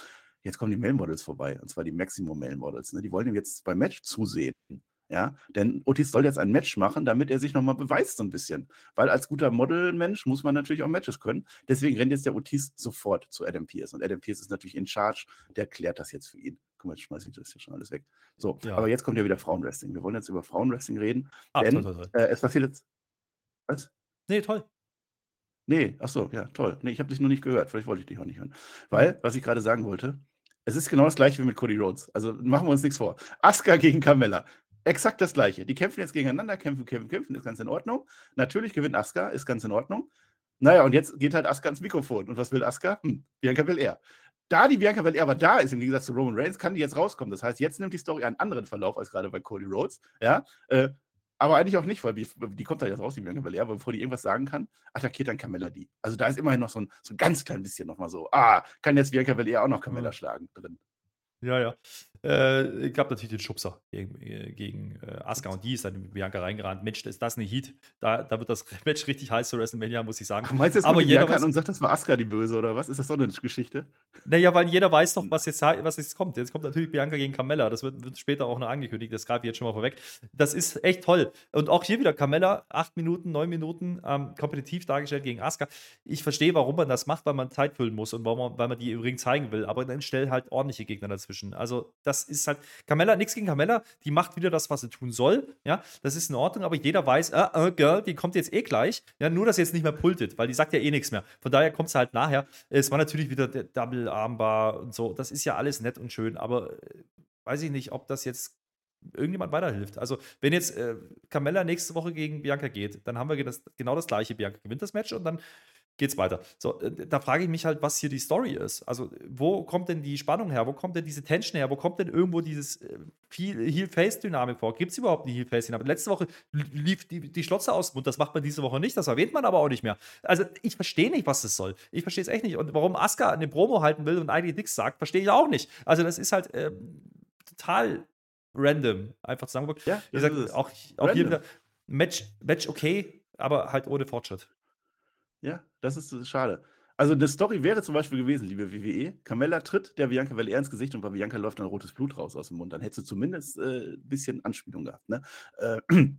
Jetzt kommen die Male Models vorbei, und zwar die Maximum Male Models. Ne? Die wollen ihm jetzt beim Match zusehen. Ja, denn Otis soll jetzt ein Match machen, damit er sich nochmal beweist so ein bisschen. Weil als guter Modelmensch muss man natürlich auch Matches können. Deswegen rennt jetzt der Otis sofort zu Adam Pierce. Und Adam Pierce ist natürlich in charge, der klärt das jetzt für ihn. Guck mal, jetzt schmeiße ich das hier schon alles weg. So, ja. aber jetzt kommt ja wieder Frauenwrestling. Wir wollen jetzt über Frauenwrestling reden. Ah, denn toll, toll, toll. Äh, es passiert jetzt. Was? Nee, toll. Nee, ach so, ja, toll. Nee, ich habe dich nur nicht gehört. Vielleicht wollte ich dich auch nicht hören. Weil, was ich gerade sagen wollte, es ist genau das gleiche wie mit Cody Rhodes. Also machen wir uns nichts vor. Asuka gegen Carmella. Exakt das gleiche. Die kämpfen jetzt gegeneinander, kämpfen, kämpfen, kämpfen, ist ganz in Ordnung. Natürlich gewinnt Asuka, ist ganz in Ordnung. Naja, und jetzt geht halt Asuka ins Mikrofon. Und was will Asuka? Hm, Bianca will er. Da die Bianca Belair aber da ist, im Gegensatz zu Roman Reigns, kann die jetzt rauskommen. Das heißt, jetzt nimmt die Story einen anderen Verlauf als gerade bei Cody Rhodes. Ja, äh, aber eigentlich auch nicht, weil die, die kommt da jetzt raus, die Bianca Belair, aber bevor die irgendwas sagen kann, attackiert dann Carmella die. Also da ist immerhin noch so ein, so ein ganz klein bisschen nochmal so, ah, kann jetzt Bianca Belair auch noch Carmella mhm. schlagen drin. Ja, ja. Äh, gab natürlich den Schubser gegen, äh, gegen äh, Asuka und die ist dann in Bianca reingerannt. Mensch, ist das eine Heat? Da, da wird das Match richtig heiß zu WrestleMania, muss ich sagen. Ach, meinst du jetzt Aber jeder weiß, und sagt, das war Asuka die Böse oder was? Ist das so eine Geschichte? Naja, weil jeder weiß doch, was jetzt, was jetzt kommt. Jetzt kommt natürlich Bianca gegen Carmella. Das wird, wird später auch noch angekündigt. Das greife ich jetzt schon mal vorweg. Das ist echt toll. Und auch hier wieder Carmella, acht Minuten, neun Minuten, ähm, kompetitiv dargestellt gegen Asuka. Ich verstehe, warum man das macht, weil man Zeit füllen muss und warum man, weil man die übrigens zeigen will. Aber dann stell halt ordentliche Gegner dazwischen. Also, das das ist halt, Carmella, nichts gegen Carmella, die macht wieder das, was sie tun soll. Ja, das ist in Ordnung, aber jeder weiß, äh, äh, Girl, die kommt jetzt eh gleich. Ja, nur, dass sie jetzt nicht mehr pultet, weil die sagt ja eh nichts mehr. Von daher kommt sie halt nachher. Es war natürlich wieder der Double Armbar und so. Das ist ja alles nett und schön, aber äh, weiß ich nicht, ob das jetzt irgendjemand weiterhilft. Also, wenn jetzt äh, Carmella nächste Woche gegen Bianca geht, dann haben wir das, genau das gleiche. Bianca gewinnt das Match und dann geht's weiter. So, äh, da frage ich mich halt, was hier die Story ist. Also, wo kommt denn die Spannung her? Wo kommt denn diese Tension her? Wo kommt denn irgendwo dieses äh, Heel-Face-Dynamik vor? Gibt es überhaupt eine Heel-Face-Dynamik? Letzte Woche lief die, die Schlotze aus dem Mund, das macht man diese Woche nicht, das erwähnt man aber auch nicht mehr. Also, ich verstehe nicht, was das soll. Ich verstehe es echt nicht. Und warum Asuka eine Promo halten will und eigentlich nichts sagt, verstehe ich auch nicht. Also, das ist halt äh, total random. Einfach zusammengeguckt. Ja, wie gesagt, auch, auch hier wieder Match, Match okay, aber halt ohne Fortschritt. Ja, das ist schade. Also eine Story wäre zum Beispiel gewesen, liebe WWE, Carmella tritt der Bianca Belair ins Gesicht und bei Bianca läuft dann rotes Blut raus aus dem Mund. Dann hättest du zumindest ein äh, bisschen Anspielung gehabt. Ne? Äh,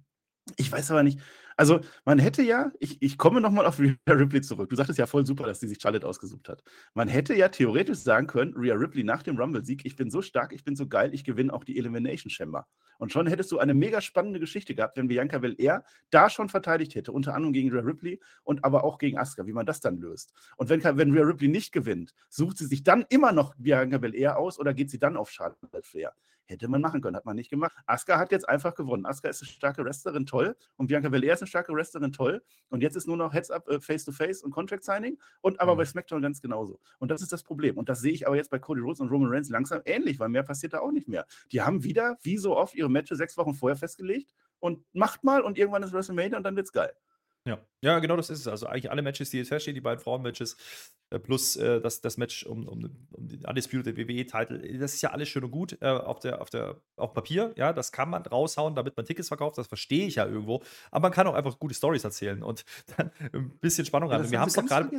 ich weiß aber nicht, also man hätte ja, ich, ich komme nochmal auf Rhea Ripley zurück. Du sagtest ja voll super, dass sie sich Charlotte ausgesucht hat. Man hätte ja theoretisch sagen können, Rhea Ripley nach dem Rumble-Sieg, ich bin so stark, ich bin so geil, ich gewinne auch die Elimination Chamber. Und schon hättest du eine mega spannende Geschichte gehabt, wenn Bianca Belair da schon verteidigt hätte, unter anderem gegen Rhea Ripley und aber auch gegen Asuka, wie man das dann löst. Und wenn, wenn Rhea Ripley nicht gewinnt, sucht sie sich dann immer noch Bianca Belair aus oder geht sie dann auf Charlotte Flair? Hätte man machen können, hat man nicht gemacht. Asuka hat jetzt einfach gewonnen. Asuka ist eine starke Wrestlerin, toll. Und Bianca Belair ist eine starke Wrestlerin, toll. Und jetzt ist nur noch Heads-up, äh, Face-to-Face und Contract-Signing. Und aber mhm. bei SmackDown ganz genauso. Und das ist das Problem. Und das sehe ich aber jetzt bei Cody Rhodes und Roman Reigns langsam ähnlich, weil mehr passiert da auch nicht mehr. Die haben wieder, wie so oft, ihre Matches sechs Wochen vorher festgelegt und macht mal und irgendwann ist WrestleMania und dann wird's geil. Ja. ja, genau das ist es. Also eigentlich alle Matches, die jetzt feststehen, die beiden Frauen-Matches, äh, plus äh, das, das Match um, um, um den Undisputed WWE-Titel, das ist ja alles schön und gut äh, auf, der, auf, der, auf Papier. Ja, das kann man raushauen, damit man Tickets verkauft, das verstehe ich ja irgendwo. Aber man kann auch einfach gute Stories erzählen und dann ein bisschen Spannung ja, rein. Wir haben es doch gerade,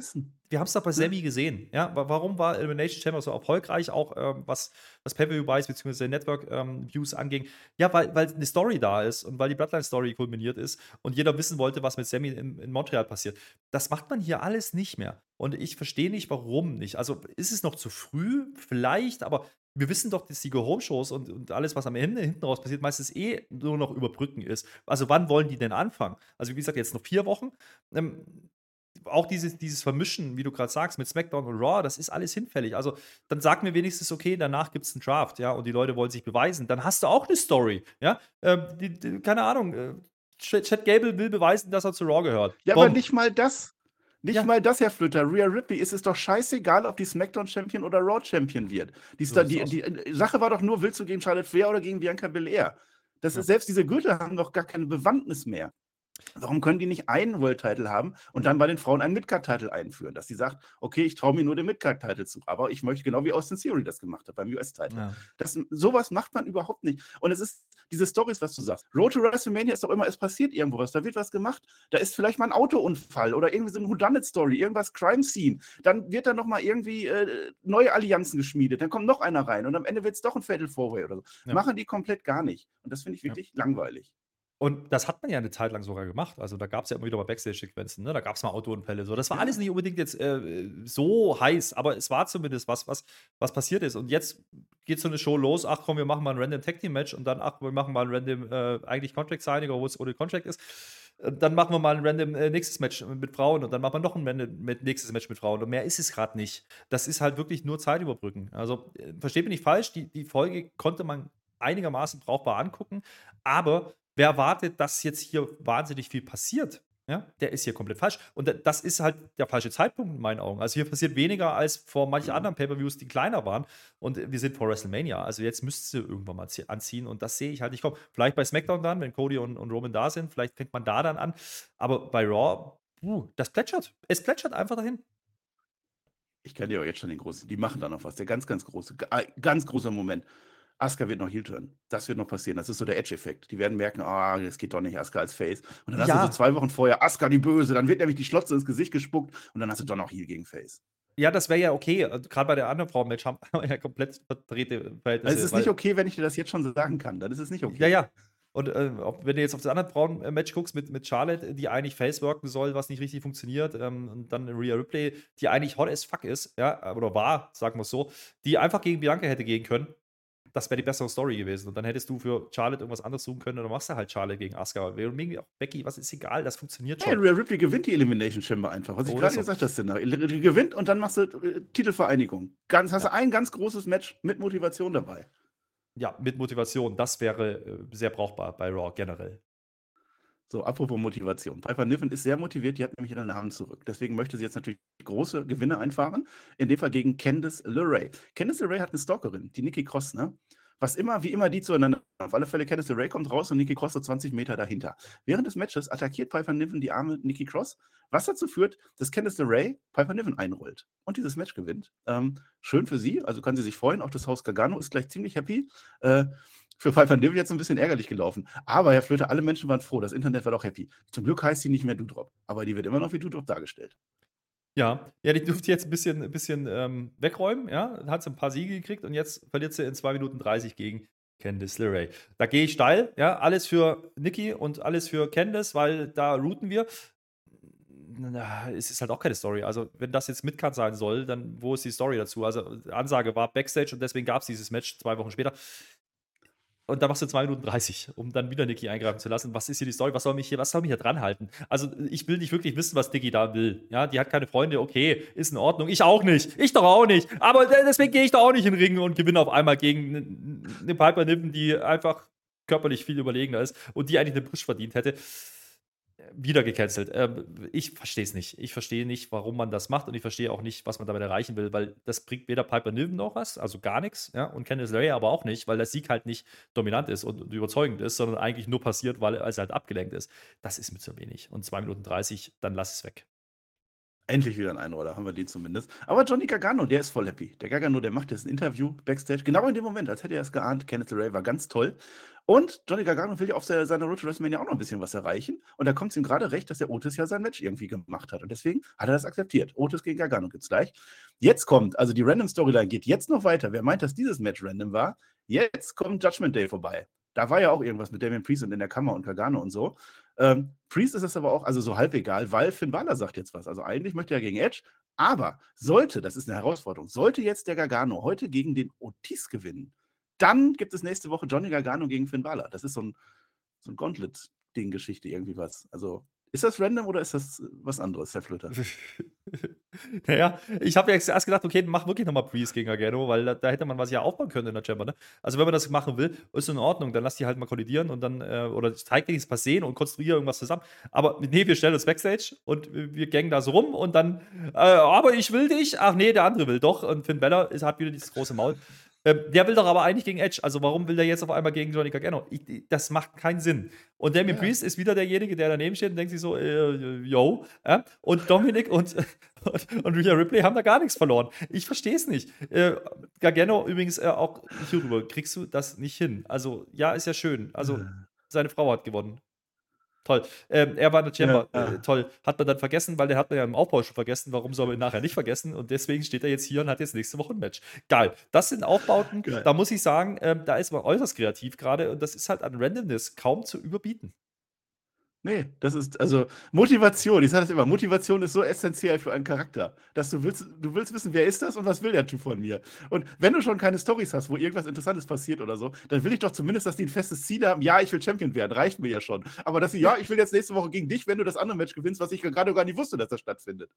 wir haben es doch bei Sammy gesehen. Ja, warum war Elimination Chamber so erfolgreich, auch ähm, was, was Pay-Per-View-Buys bzw. Network-Views ähm, anging? Ja, weil, weil eine Story da ist und weil die Bloodline-Story kulminiert ist und jeder wissen wollte, was mit Sammy in, in Montreal passiert. Das macht man hier alles nicht mehr. Und ich verstehe nicht, warum nicht. Also ist es noch zu früh? Vielleicht, aber wir wissen doch, dass die Go-Home-Shows und, und, alles, was am Ende hinten raus passiert, meistens eh nur noch überbrücken ist. Also wann wollen die denn anfangen? Also wie gesagt, jetzt noch vier Wochen. Ähm, auch dieses, dieses Vermischen, wie du gerade sagst, mit SmackDown und Raw, das ist alles hinfällig. Also dann sag mir wenigstens, okay, danach gibt es einen Draft, ja, und die Leute wollen sich beweisen. Dann hast du auch eine Story, ja. Ähm, die, die, keine Ahnung, äh, Chad Gable will beweisen, dass er zu Raw gehört. Ja, Bom. aber nicht mal das. Nicht ja. mal das, Herr Flütter. Rhea Ripley ist es doch scheißegal, ob die SmackDown-Champion oder Raw-Champion wird. Die, so die, die, die, Sache war doch nur, willst du gegen Charlotte Flair oder gegen Bianca Belair? Das ja. ist, selbst diese Gürtel haben doch gar keine Bewandtnis mehr. Warum können die nicht einen World-Title haben und dann bei den Frauen einen Midcard-Title einführen? Dass sie sagt, okay, ich traue mir nur den Midcard-Title zu, aber ich möchte genau wie Austin Theory das gemacht hat beim US-Title. Ja. sowas macht man überhaupt nicht. Und es ist diese Stories, was du sagst. Road to WrestleMania ist doch immer, es passiert irgendwo was, da wird was gemacht, da ist vielleicht mal ein Autounfall oder irgendwie so eine Whodunit-Story, irgendwas Crime-Scene. Dann wird da nochmal irgendwie äh, neue Allianzen geschmiedet, dann kommt noch einer rein und am Ende wird es doch ein Fatal Four-Way oder so. Ja. Machen die komplett gar nicht. Und das finde ich wirklich ja. langweilig. Und das hat man ja eine Zeit lang sogar gemacht. Also da gab es ja immer wieder mal Backstage-Sequenzen, ne? Da gab es mal Autounfälle. So. Das war alles nicht unbedingt jetzt äh, so heiß, aber es war zumindest was, was, was passiert ist. Und jetzt geht so eine Show los, ach komm, wir machen mal ein random Tag Team Match und dann, ach, wir machen mal ein random äh, eigentlich Contract Signing, wo es ohne Contract ist. Dann machen wir mal ein random äh, nächstes Match mit Frauen und dann machen wir noch ein random nächstes Match mit Frauen. Und mehr ist es gerade nicht. Das ist halt wirklich nur Zeit überbrücken. Also äh, versteht mich nicht falsch, die, die Folge konnte man einigermaßen brauchbar angucken, aber wer erwartet, dass jetzt hier wahnsinnig viel passiert, ja, der ist hier komplett falsch. Und das ist halt der falsche Zeitpunkt in meinen Augen. Also hier passiert weniger als vor manchen mhm. anderen Pay-Per-Views, die kleiner waren. Und wir sind vor WrestleMania. Also jetzt müsste sie irgendwann mal anziehen. Und das sehe ich halt nicht kommen. Vielleicht bei SmackDown dann, wenn Cody und, und Roman da sind. Vielleicht fängt man da dann an. Aber bei Raw, uh, das plätschert. Es plätschert einfach dahin. Ich kenne ja auch jetzt schon den großen. Die machen da noch was. Der ganz, ganz große, ganz großer Moment. Asuka wird noch Heel turn. Das wird noch passieren. Das ist so der Edge-Effekt. Die werden merken, ah, oh, das geht doch nicht, Asuka als Face. Und dann ja. hast du so zwei Wochen vorher Asuka die Böse. Dann wird nämlich die Schlotze ins Gesicht gespuckt und dann hast du doch noch Heel gegen Face. Ja, das wäre ja okay. Also, Gerade bei der anderen Frau-Match haben wir ja komplett verdrehte Verhältnisse. Es ist nicht okay, wenn ich dir das jetzt schon sagen kann. Dann ist es nicht okay. Ja, ja. Und äh, wenn du jetzt auf das andere Frauen-Match guckst mit, mit Charlotte, die eigentlich Face worken soll, was nicht richtig funktioniert, ähm, und dann Rhea Ripley, die eigentlich hot as fuck ist, ja, oder war, sagen wir es so, die einfach gegen Bianca hätte gehen können das wäre die bessere Story gewesen. Und dann hättest du für Charlotte irgendwas anderes suchen können und dann machst du halt Charlotte gegen Asuka. Becky, was ist egal, das funktioniert schon. Hey, Rhea Ripley gewinnt die Elimination Chamber einfach. Was ich oh, gerade gesagt habe, die gewinnt und dann machst du äh, Titelvereinigung. Ganz, hast ja. du ein ganz großes Match mit Motivation dabei. Ja, mit Motivation. Das wäre äh, sehr brauchbar bei Raw generell. So, apropos Motivation. Piper Niven ist sehr motiviert, die hat nämlich ihren Namen zurück. Deswegen möchte sie jetzt natürlich große Gewinne einfahren. In dem Fall gegen Candice LeRae. Candice LeRae hat eine Stalkerin, die Nikki Cross, ne? Was immer, wie immer die zueinander. Auf alle Fälle, Candice LeRae kommt raus und Nikki Cross so 20 Meter dahinter. Während des Matches attackiert Piper Niven die arme Nikki Cross, was dazu führt, dass Candice LeRae Piper Niven einrollt und dieses Match gewinnt. Ähm, schön für sie, also kann sie sich freuen. Auch das Haus Gargano ist gleich ziemlich happy. Äh, für Pfeiffer Niven jetzt ein bisschen ärgerlich gelaufen. Aber, Herr Flöter, alle Menschen waren froh. Das Internet war doch happy. Zum Glück heißt sie nicht mehr Dudrop. Aber die wird immer noch wie Dudrop dargestellt. Ja, ja, die dürfte jetzt ein bisschen, ein bisschen ähm, wegräumen, ja. Hat sie ein paar Siege gekriegt und jetzt verliert sie in 2 Minuten 30 gegen Candice LeRae. Da gehe ich steil, ja. Alles für Nikki und alles für Candice, weil da routen wir. Na, es ist halt auch keine Story. Also, wenn das jetzt Midcard sein soll, dann wo ist die Story dazu? Also, Ansage war Backstage und deswegen gab es dieses Match zwei Wochen später. Und da machst du 2 Minuten 30, um dann wieder Niki eingreifen zu lassen. Was ist hier die Story? Was soll mich hier, was soll mich hier dran halten? Also, ich will nicht wirklich wissen, was Niki da will. Ja, die hat keine Freunde, okay, ist in Ordnung. Ich auch nicht. Ich doch auch nicht. Aber deswegen gehe ich da auch nicht in den Ring und gewinne auf einmal gegen eine Piper Nippen, die einfach körperlich viel überlegener ist und die eigentlich einen Push verdient hätte wieder gecancelt. Ähm, ich verstehe es nicht. Ich verstehe nicht, warum man das macht und ich verstehe auch nicht, was man damit erreichen will, weil das bringt weder Piper Niven noch was, also gar nichts, ja, und Candice LeRae aber auch nicht, weil der Sieg halt nicht dominant ist und überzeugend ist, sondern eigentlich nur passiert, weil er halt abgelenkt ist. Das ist mir zu wenig. Und 2 Minuten 30, dann lass es weg. Endlich wieder ein Einroller, haben wir den zumindest. Aber Johnny Gargano, der ist voll happy. Der Gargano, der macht jetzt ein Interview backstage, genau in dem Moment, als hätte er es geahnt. Kenneth LeRae war ganz toll. Und Johnny Gargano will ja auf seiner Road to WrestleMania auch noch ein bisschen was erreichen. Und da kommt es ihm gerade recht, dass der Otis ja sein Match irgendwie gemacht hat. Und deswegen hat er das akzeptiert. Otis gegen Gargano gibt's gleich. Jetzt kommt, also die Random Storyline geht jetzt noch weiter. Wer meint, dass dieses Match random war? Jetzt kommt Judgment Day vorbei. Da war ja auch irgendwas mit Damien Priest und in der Kammer und Gargano und so. Ähm, Priest ist das aber auch, also so halb egal, weil Finn Balor sagt jetzt was. Also eigentlich möchte er gegen Edge, aber sollte, das ist eine Herausforderung, sollte jetzt der Gargano heute gegen den Otis gewinnen, dann gibt es nächste Woche Johnny Gargano gegen Finn Balor. Das ist so ein, so ein Gauntlet-Ding-Geschichte, irgendwie was. Also, ist das random oder ist das was anderes, Herr Flöter? naja, ich habe ja erst gedacht, okay, mach wirklich nochmal Priest gegen Gargano, weil da, da, hätte man was ja aufbauen können in der Chamber. Ne? Also, wenn man das machen will, ist in Ordnung, dann lass die halt mal kollidieren und dann, äh, oder zeig dir was sehen und konstruiere irgendwas zusammen. Aber nee, wir stellen uns Backstage und wir gängen da so rum und dann, äh, aber ich will dich, ach nee, der andere will doch. Und Finn Bella hat wieder dieses große Maul. Ähm, der will doch aber eigentlich gegen Edge. Also warum will der jetzt auf einmal gegen Johnny Gargano? Ich, das macht keinen Sinn. Und Damien ja. Priest ist wieder derjenige, der daneben steht und denkt sich so, äh, yo. Äh? Und Dominic und, und, und Rhea Ripley haben da gar nichts verloren. Ich verstehe es nicht. Äh, Gargano übrigens äh, auch hierüber. Kriegst du das nicht hin? Also ja, ist ja schön. Also seine Frau hat gewonnen. Toll. Ähm, er war in der Chamber. Ja, ja. Äh, toll. Hat man dann vergessen, weil der hat man ja im Aufbau schon vergessen. Warum soll man ihn nachher nicht vergessen? Und deswegen steht er jetzt hier und hat jetzt nächste Woche ein Match. Geil. Das sind Aufbauten, Geil. da muss ich sagen, ähm, da ist man äußerst kreativ gerade und das ist halt an Randomness kaum zu überbieten. Nee, das ist, also Motivation, ich sage das immer, Motivation ist so essentiell für einen Charakter, dass du willst, du willst wissen, wer ist das und was will der Typ von mir. Und wenn du schon keine Stories hast, wo irgendwas Interessantes passiert oder so, dann will ich doch zumindest, dass die ein festes Ziel haben, ja, ich will Champion werden, reicht mir ja schon. Aber dass sie, ja, ich will jetzt nächste Woche gegen dich, wenn du das andere Match gewinnst, was ich gerade gar nicht wusste, dass das stattfindet.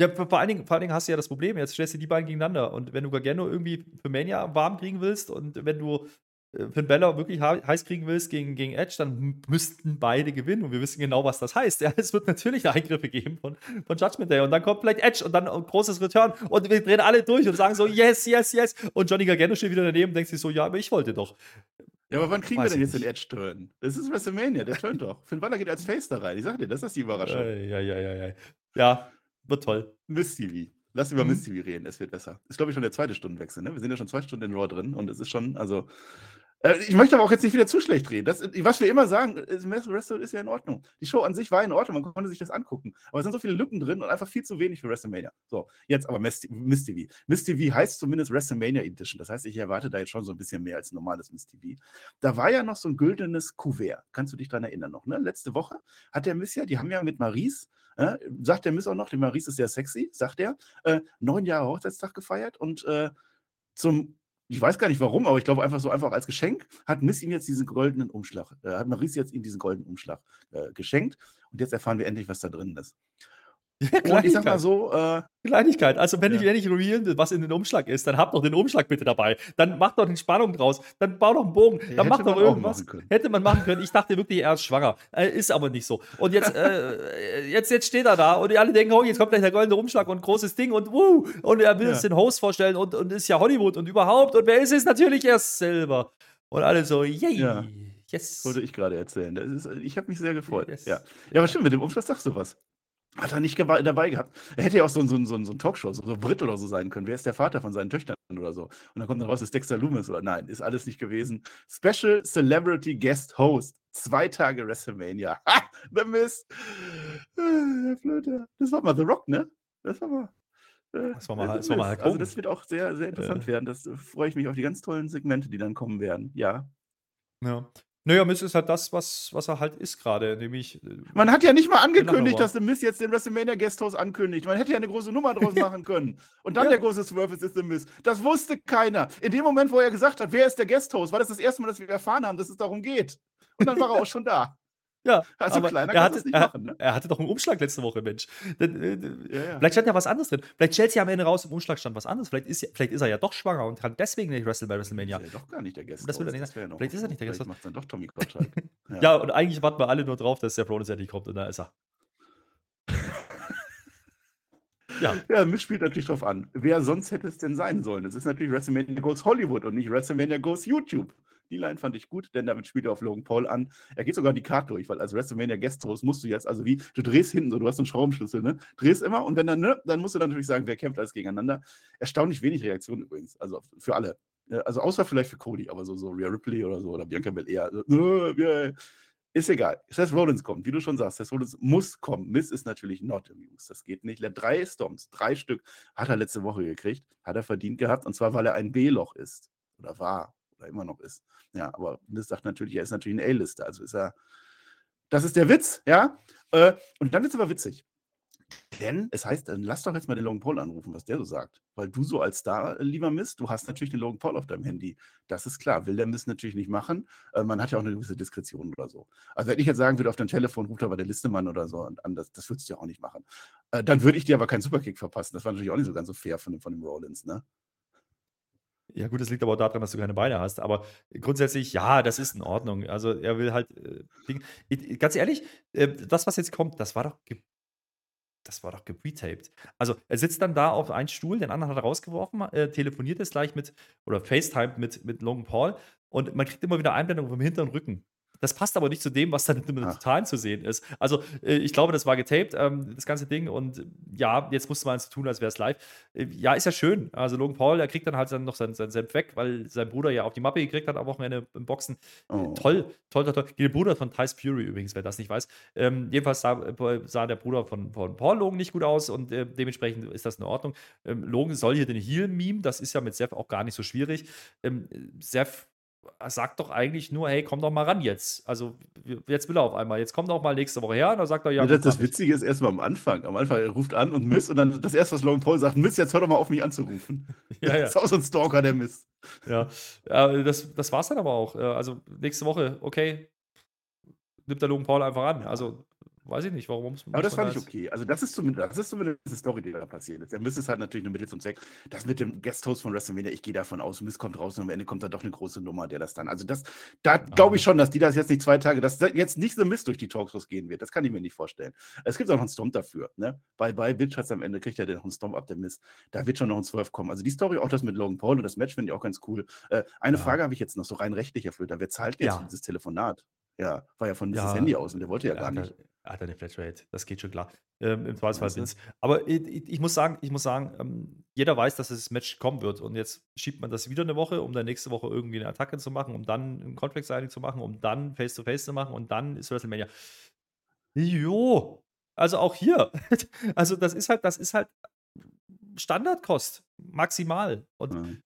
Ja, vor allen, Dingen, vor allen Dingen hast du ja das Problem, jetzt stellst du die beiden gegeneinander und wenn du Gargano irgendwie für Mania warm kriegen willst und wenn du Finn Bella wirklich heiß kriegen willst gegen, gegen Edge, dann müssten beide gewinnen. Und wir wissen genau, was das heißt. Ja, es wird natürlich Eingriffe geben von, von Judgment Day. Und dann kommt vielleicht Edge und dann ein großes Return. Und wir drehen alle durch und sagen so, yes, yes, yes. Und Johnny Gargano steht wieder daneben und denkt sich so, ja, aber ich wollte doch. Ja, aber wann kriegen Weiß wir denn jetzt nicht. den Edge-Turn? Das ist WrestleMania, der turnt doch. Finn Balor geht als Face da rein. Ich sag dir, das ist die Überraschung. Ja, ja, ja, ja. Ja, wird toll. Miss TV. Lass über mhm. Miss TV reden, es wird besser. Ist, glaube ich, schon der zweite Stundenwechsel, ne? Wir sind ja schon zwei Stunden in Raw drin und es ist schon, also, äh, ich möchte aber auch jetzt nicht wieder zu schlecht reden. Das, was wir immer sagen, Wrestle ist ja in Ordnung. Die Show an sich war in Ordnung, man konnte sich das angucken. Aber es sind so viele Lücken drin und einfach viel zu wenig für WrestleMania. So, jetzt aber Miss TV. Miss TV heißt zumindest WrestleMania Edition. Das heißt, ich erwarte da jetzt schon so ein bisschen mehr als normales Miss TV. Da war ja noch so ein güldenes Kuvert. Kannst du dich daran erinnern noch? Ne? Letzte Woche hat der Miss ja, die haben ja mit Maries äh, sagt der Miss auch noch, die Maries ist sehr sexy, sagt er, äh, neun Jahre Hochzeitstag gefeiert und äh, zum ich weiß gar nicht warum, aber ich glaube einfach so einfach als Geschenk hat Miss ihm jetzt diesen goldenen Umschlag, äh, hat Maurice jetzt ihm diesen goldenen Umschlag äh, geschenkt und jetzt erfahren wir endlich, was da drin ist. Ja, Und ich sag mal Kleinigkeit. so, äh, Kleinigkeit. Also, wenn ich, Ja. wenn ich revealen, was in den Umschlag ist, dann habt doch den Umschlag bitte dabei. Dann macht doch den Spannung draus. Dann bau doch einen Bogen. Dann hätte macht doch irgendwas. Hätte man machen können. Ich dachte wirklich, er ist schwanger. Äh, ist aber nicht so. Und jetzt, äh, jetzt, jetzt steht er da und alle denken, oh, jetzt kommt gleich der goldene Umschlag und großes Ding und wuh. Und er will Ja. uns den Host vorstellen und, und ist ja Hollywood und überhaupt. Und wer ist es? Natürlich er selber. Und alle so, yay. Ja. Yes. wollte ich gerade erzählen. Ist, ich habe mich sehr gefreut. Yes. Ja. ja, aber stimmt, mit dem Umschlag sagst du was. Hat er nicht dabei gehabt. Er hätte ja auch so ein, so ein, so so ein Talkshow, so, so Brit oder so sein können. Wer ist der Vater von seinen Töchtern oder so? Und dann kommt dann raus, ist Dexter Loomis oder nein, ist alles nicht gewesen. Special Celebrity Guest Host. Zwei Tage WrestleMania. Ha! The Miz. Äh, Herr Flöter. Das war mal The Rock, ne? Das war mal. äh, Das war mal- das war mal Also das wird auch sehr, sehr interessant Äh. werden. Das äh, freue ich mich auf die ganz tollen Segmente, die dann kommen werden. Ja. Ja. Naja, Miss ist halt das, was, was er halt ist gerade, nämlich. äh, Man hat ja nicht mal angekündigt, dass The Miz jetzt den WrestleMania Guesthouse ankündigt. Man hätte ja eine große Nummer draus machen können. Und dann Ja. der große Swerve ist The Miz. Das wusste keiner. In dem Moment, wo er gesagt hat, wer ist der Guesthouse, war das das erste Mal, dass wir erfahren haben, dass es darum geht. Und dann war er auch schon da. Ja, Also aber kleiner er hatte, nicht er, machen, ne? er hatte doch einen Umschlag letzte Woche, Mensch. Äh, Ja, ja. Vielleicht stand ja was anderes drin. Vielleicht stellt sie am Ende raus, im Umschlag stand was anderes. Vielleicht ist, ja- vielleicht ist er ja doch schwanger und kann deswegen nicht wresteln bei WrestleMania. Das ist ja doch gar nicht der Guesthouse. Das will er nicht wär ja Vielleicht ist er nicht der Vielleicht Guesthouse. macht dann doch Tommy Gottschalk. Ja. und eigentlich warten wir alle nur drauf, dass der Rollins endlich kommt und da ist er. ja, Ja, Miz spielt natürlich drauf an. Wer sonst hätte es denn sein sollen? Es ist natürlich WrestleMania Goes Hollywood und nicht WrestleMania Goes YouTube. Die Line fand ich gut, denn damit spielt er auf Logan Paul an. Er geht sogar die Karte durch, weil als WrestleMania Guest Host musst du jetzt, also wie, du drehst hinten so, du hast so einen Schraubenschlüssel, ne? Drehst immer und wenn dann, ne, dann musst du dann natürlich sagen, wer kämpft alles gegeneinander. Erstaunlich wenig Reaktionen übrigens, also für alle. Ja, Also außer vielleicht für Cody, aber so, so Rhea Ripley oder so oder Bianca Belair. Also, äh, wir- ist egal. Seth Rollins kommt, wie du schon sagst. Seth Rollins muss kommen. Miss ist natürlich not amused. Das geht nicht. Drei Stomps, drei Stück hat er letzte Woche gekriegt. Hat er verdient gehabt. Und zwar, weil er ein B-Loch ist. Oder war. Oder immer noch ist. Ja, aber Miss sagt natürlich, er ist natürlich ein A-Lister. Also ist er. Das ist der Witz, ja. Äh, Und dann wird es aber witzig. Denn es heißt, dann lass doch jetzt mal den Logan Paul anrufen, was der so sagt. Weil du so als Star, äh, lieber Miss, du hast natürlich den Logan Paul auf deinem Handy. Das ist klar. Will der Miss natürlich nicht machen. Äh, man hat ja auch eine gewisse Diskretion oder so. Also wenn ich jetzt sagen würde, auf dein Telefon ruft aber der Listemann oder so und an, das, das würdest du ja auch nicht machen. Dann würde ich dir aber keinen Superkick verpassen. Das war natürlich auch nicht so ganz so fair von von dem Rollins, ne? Ja gut, das liegt aber auch daran, dass du keine Beine hast. Aber grundsätzlich, ja, das ist in Ordnung. Also er will halt. Äh, ganz ehrlich, äh, das, was jetzt kommt, das war doch. Das war doch gepretaped. Also, er sitzt dann da auf einen Stuhl, den anderen hat er rausgeworfen, äh, telefoniert jetzt gleich mit, oder FaceTime mit, mit Logan Paul und man kriegt immer wieder Einblendungen vom hinteren Rücken. Das passt aber nicht zu dem, was dann im Ach. Totalen zu sehen ist. Also, äh, ich glaube, das war getaped, ähm, das ganze Ding. Und äh, ja, jetzt musste man es tun, als wäre es live. Äh, ja, ist ja schön. Also, Logan Paul, er kriegt dann halt dann noch sein, sein Senf weg, weil sein Bruder ja auf die Mappe gekriegt hat am Wochenende im Boxen. Oh. Toll, toll, toll, toll. Der Bruder von Tyce Fury übrigens, wer das nicht weiß. Ähm, jedenfalls sah, äh, sah der Bruder von, von Paul Logan nicht gut aus und äh, dementsprechend ist das in Ordnung. Ähm, Logan soll hier den Heel-Meme, das ist ja mit Seth auch gar nicht so schwierig. Ähm, Seth sagt doch eigentlich nur, hey, komm doch mal ran jetzt. Also jetzt will er auf einmal, jetzt kommt doch mal nächste Woche her und dann sagt er, ja, Ja, das, das. Witzige ist erstmal am Anfang. Am Anfang, er ruft an und Miss und dann das erste, was Logan Paul sagt, Miss, jetzt hör doch mal auf, mich anzurufen. Ja, ja. Das ist auch so ein Stalker, der Miss. Ja, das, das war es dann aber auch. Äh, Also nächste Woche, okay, nimmt der Logan Paul einfach an. Also weiß ich nicht, warum muss Aber das man fand ich okay. Also das ist zumindest, das ist zumindest eine Story, die da passiert ist. Der Miss ist halt natürlich nur Mittel zum Zweck. Das mit dem Guest-Host von WrestleMania, ich gehe davon aus, Miss kommt raus und am Ende kommt da doch eine große Nummer, der das dann. Also das, da glaube ich schon, dass die das jetzt nicht zwei Tage, dass da jetzt nicht so Miss durch die Talkshows gehen wird. Das kann ich mir nicht vorstellen. Es gibt auch noch einen Stomp dafür. Ne? Bei, bei Bitch hat am Ende, kriegt er noch einen Stomp ab, der Miss. Da wird schon noch ein Swerve kommen. Also die Story, auch das mit Logan Paul und das Match finde ich auch ganz cool. Äh, eine Ja. Frage habe ich jetzt noch, so rein rechtlicher Flöter. Wer zahlt jetzt Ja. für dieses Telefonat? Ja, war ja von Ja. Mrs. Handy aus und der wollte ja gar hat, nicht. Er hat eine Flatrate, das geht schon klar. Ähm, Im Zweifelsfall Weißt du? Aber ich, ich, ich muss sagen, ich muss sagen, ähm, jeder weiß, dass das Match kommen wird. Und jetzt schiebt man das wieder eine Woche, um dann nächste Woche irgendwie eine Attacke zu machen, um dann ein Contract Signing zu machen, um dann Face-to-Face zu machen und dann ist WrestleMania. Jo, also auch hier. Also das ist halt, das ist halt Standardkost, maximal. Und Ja.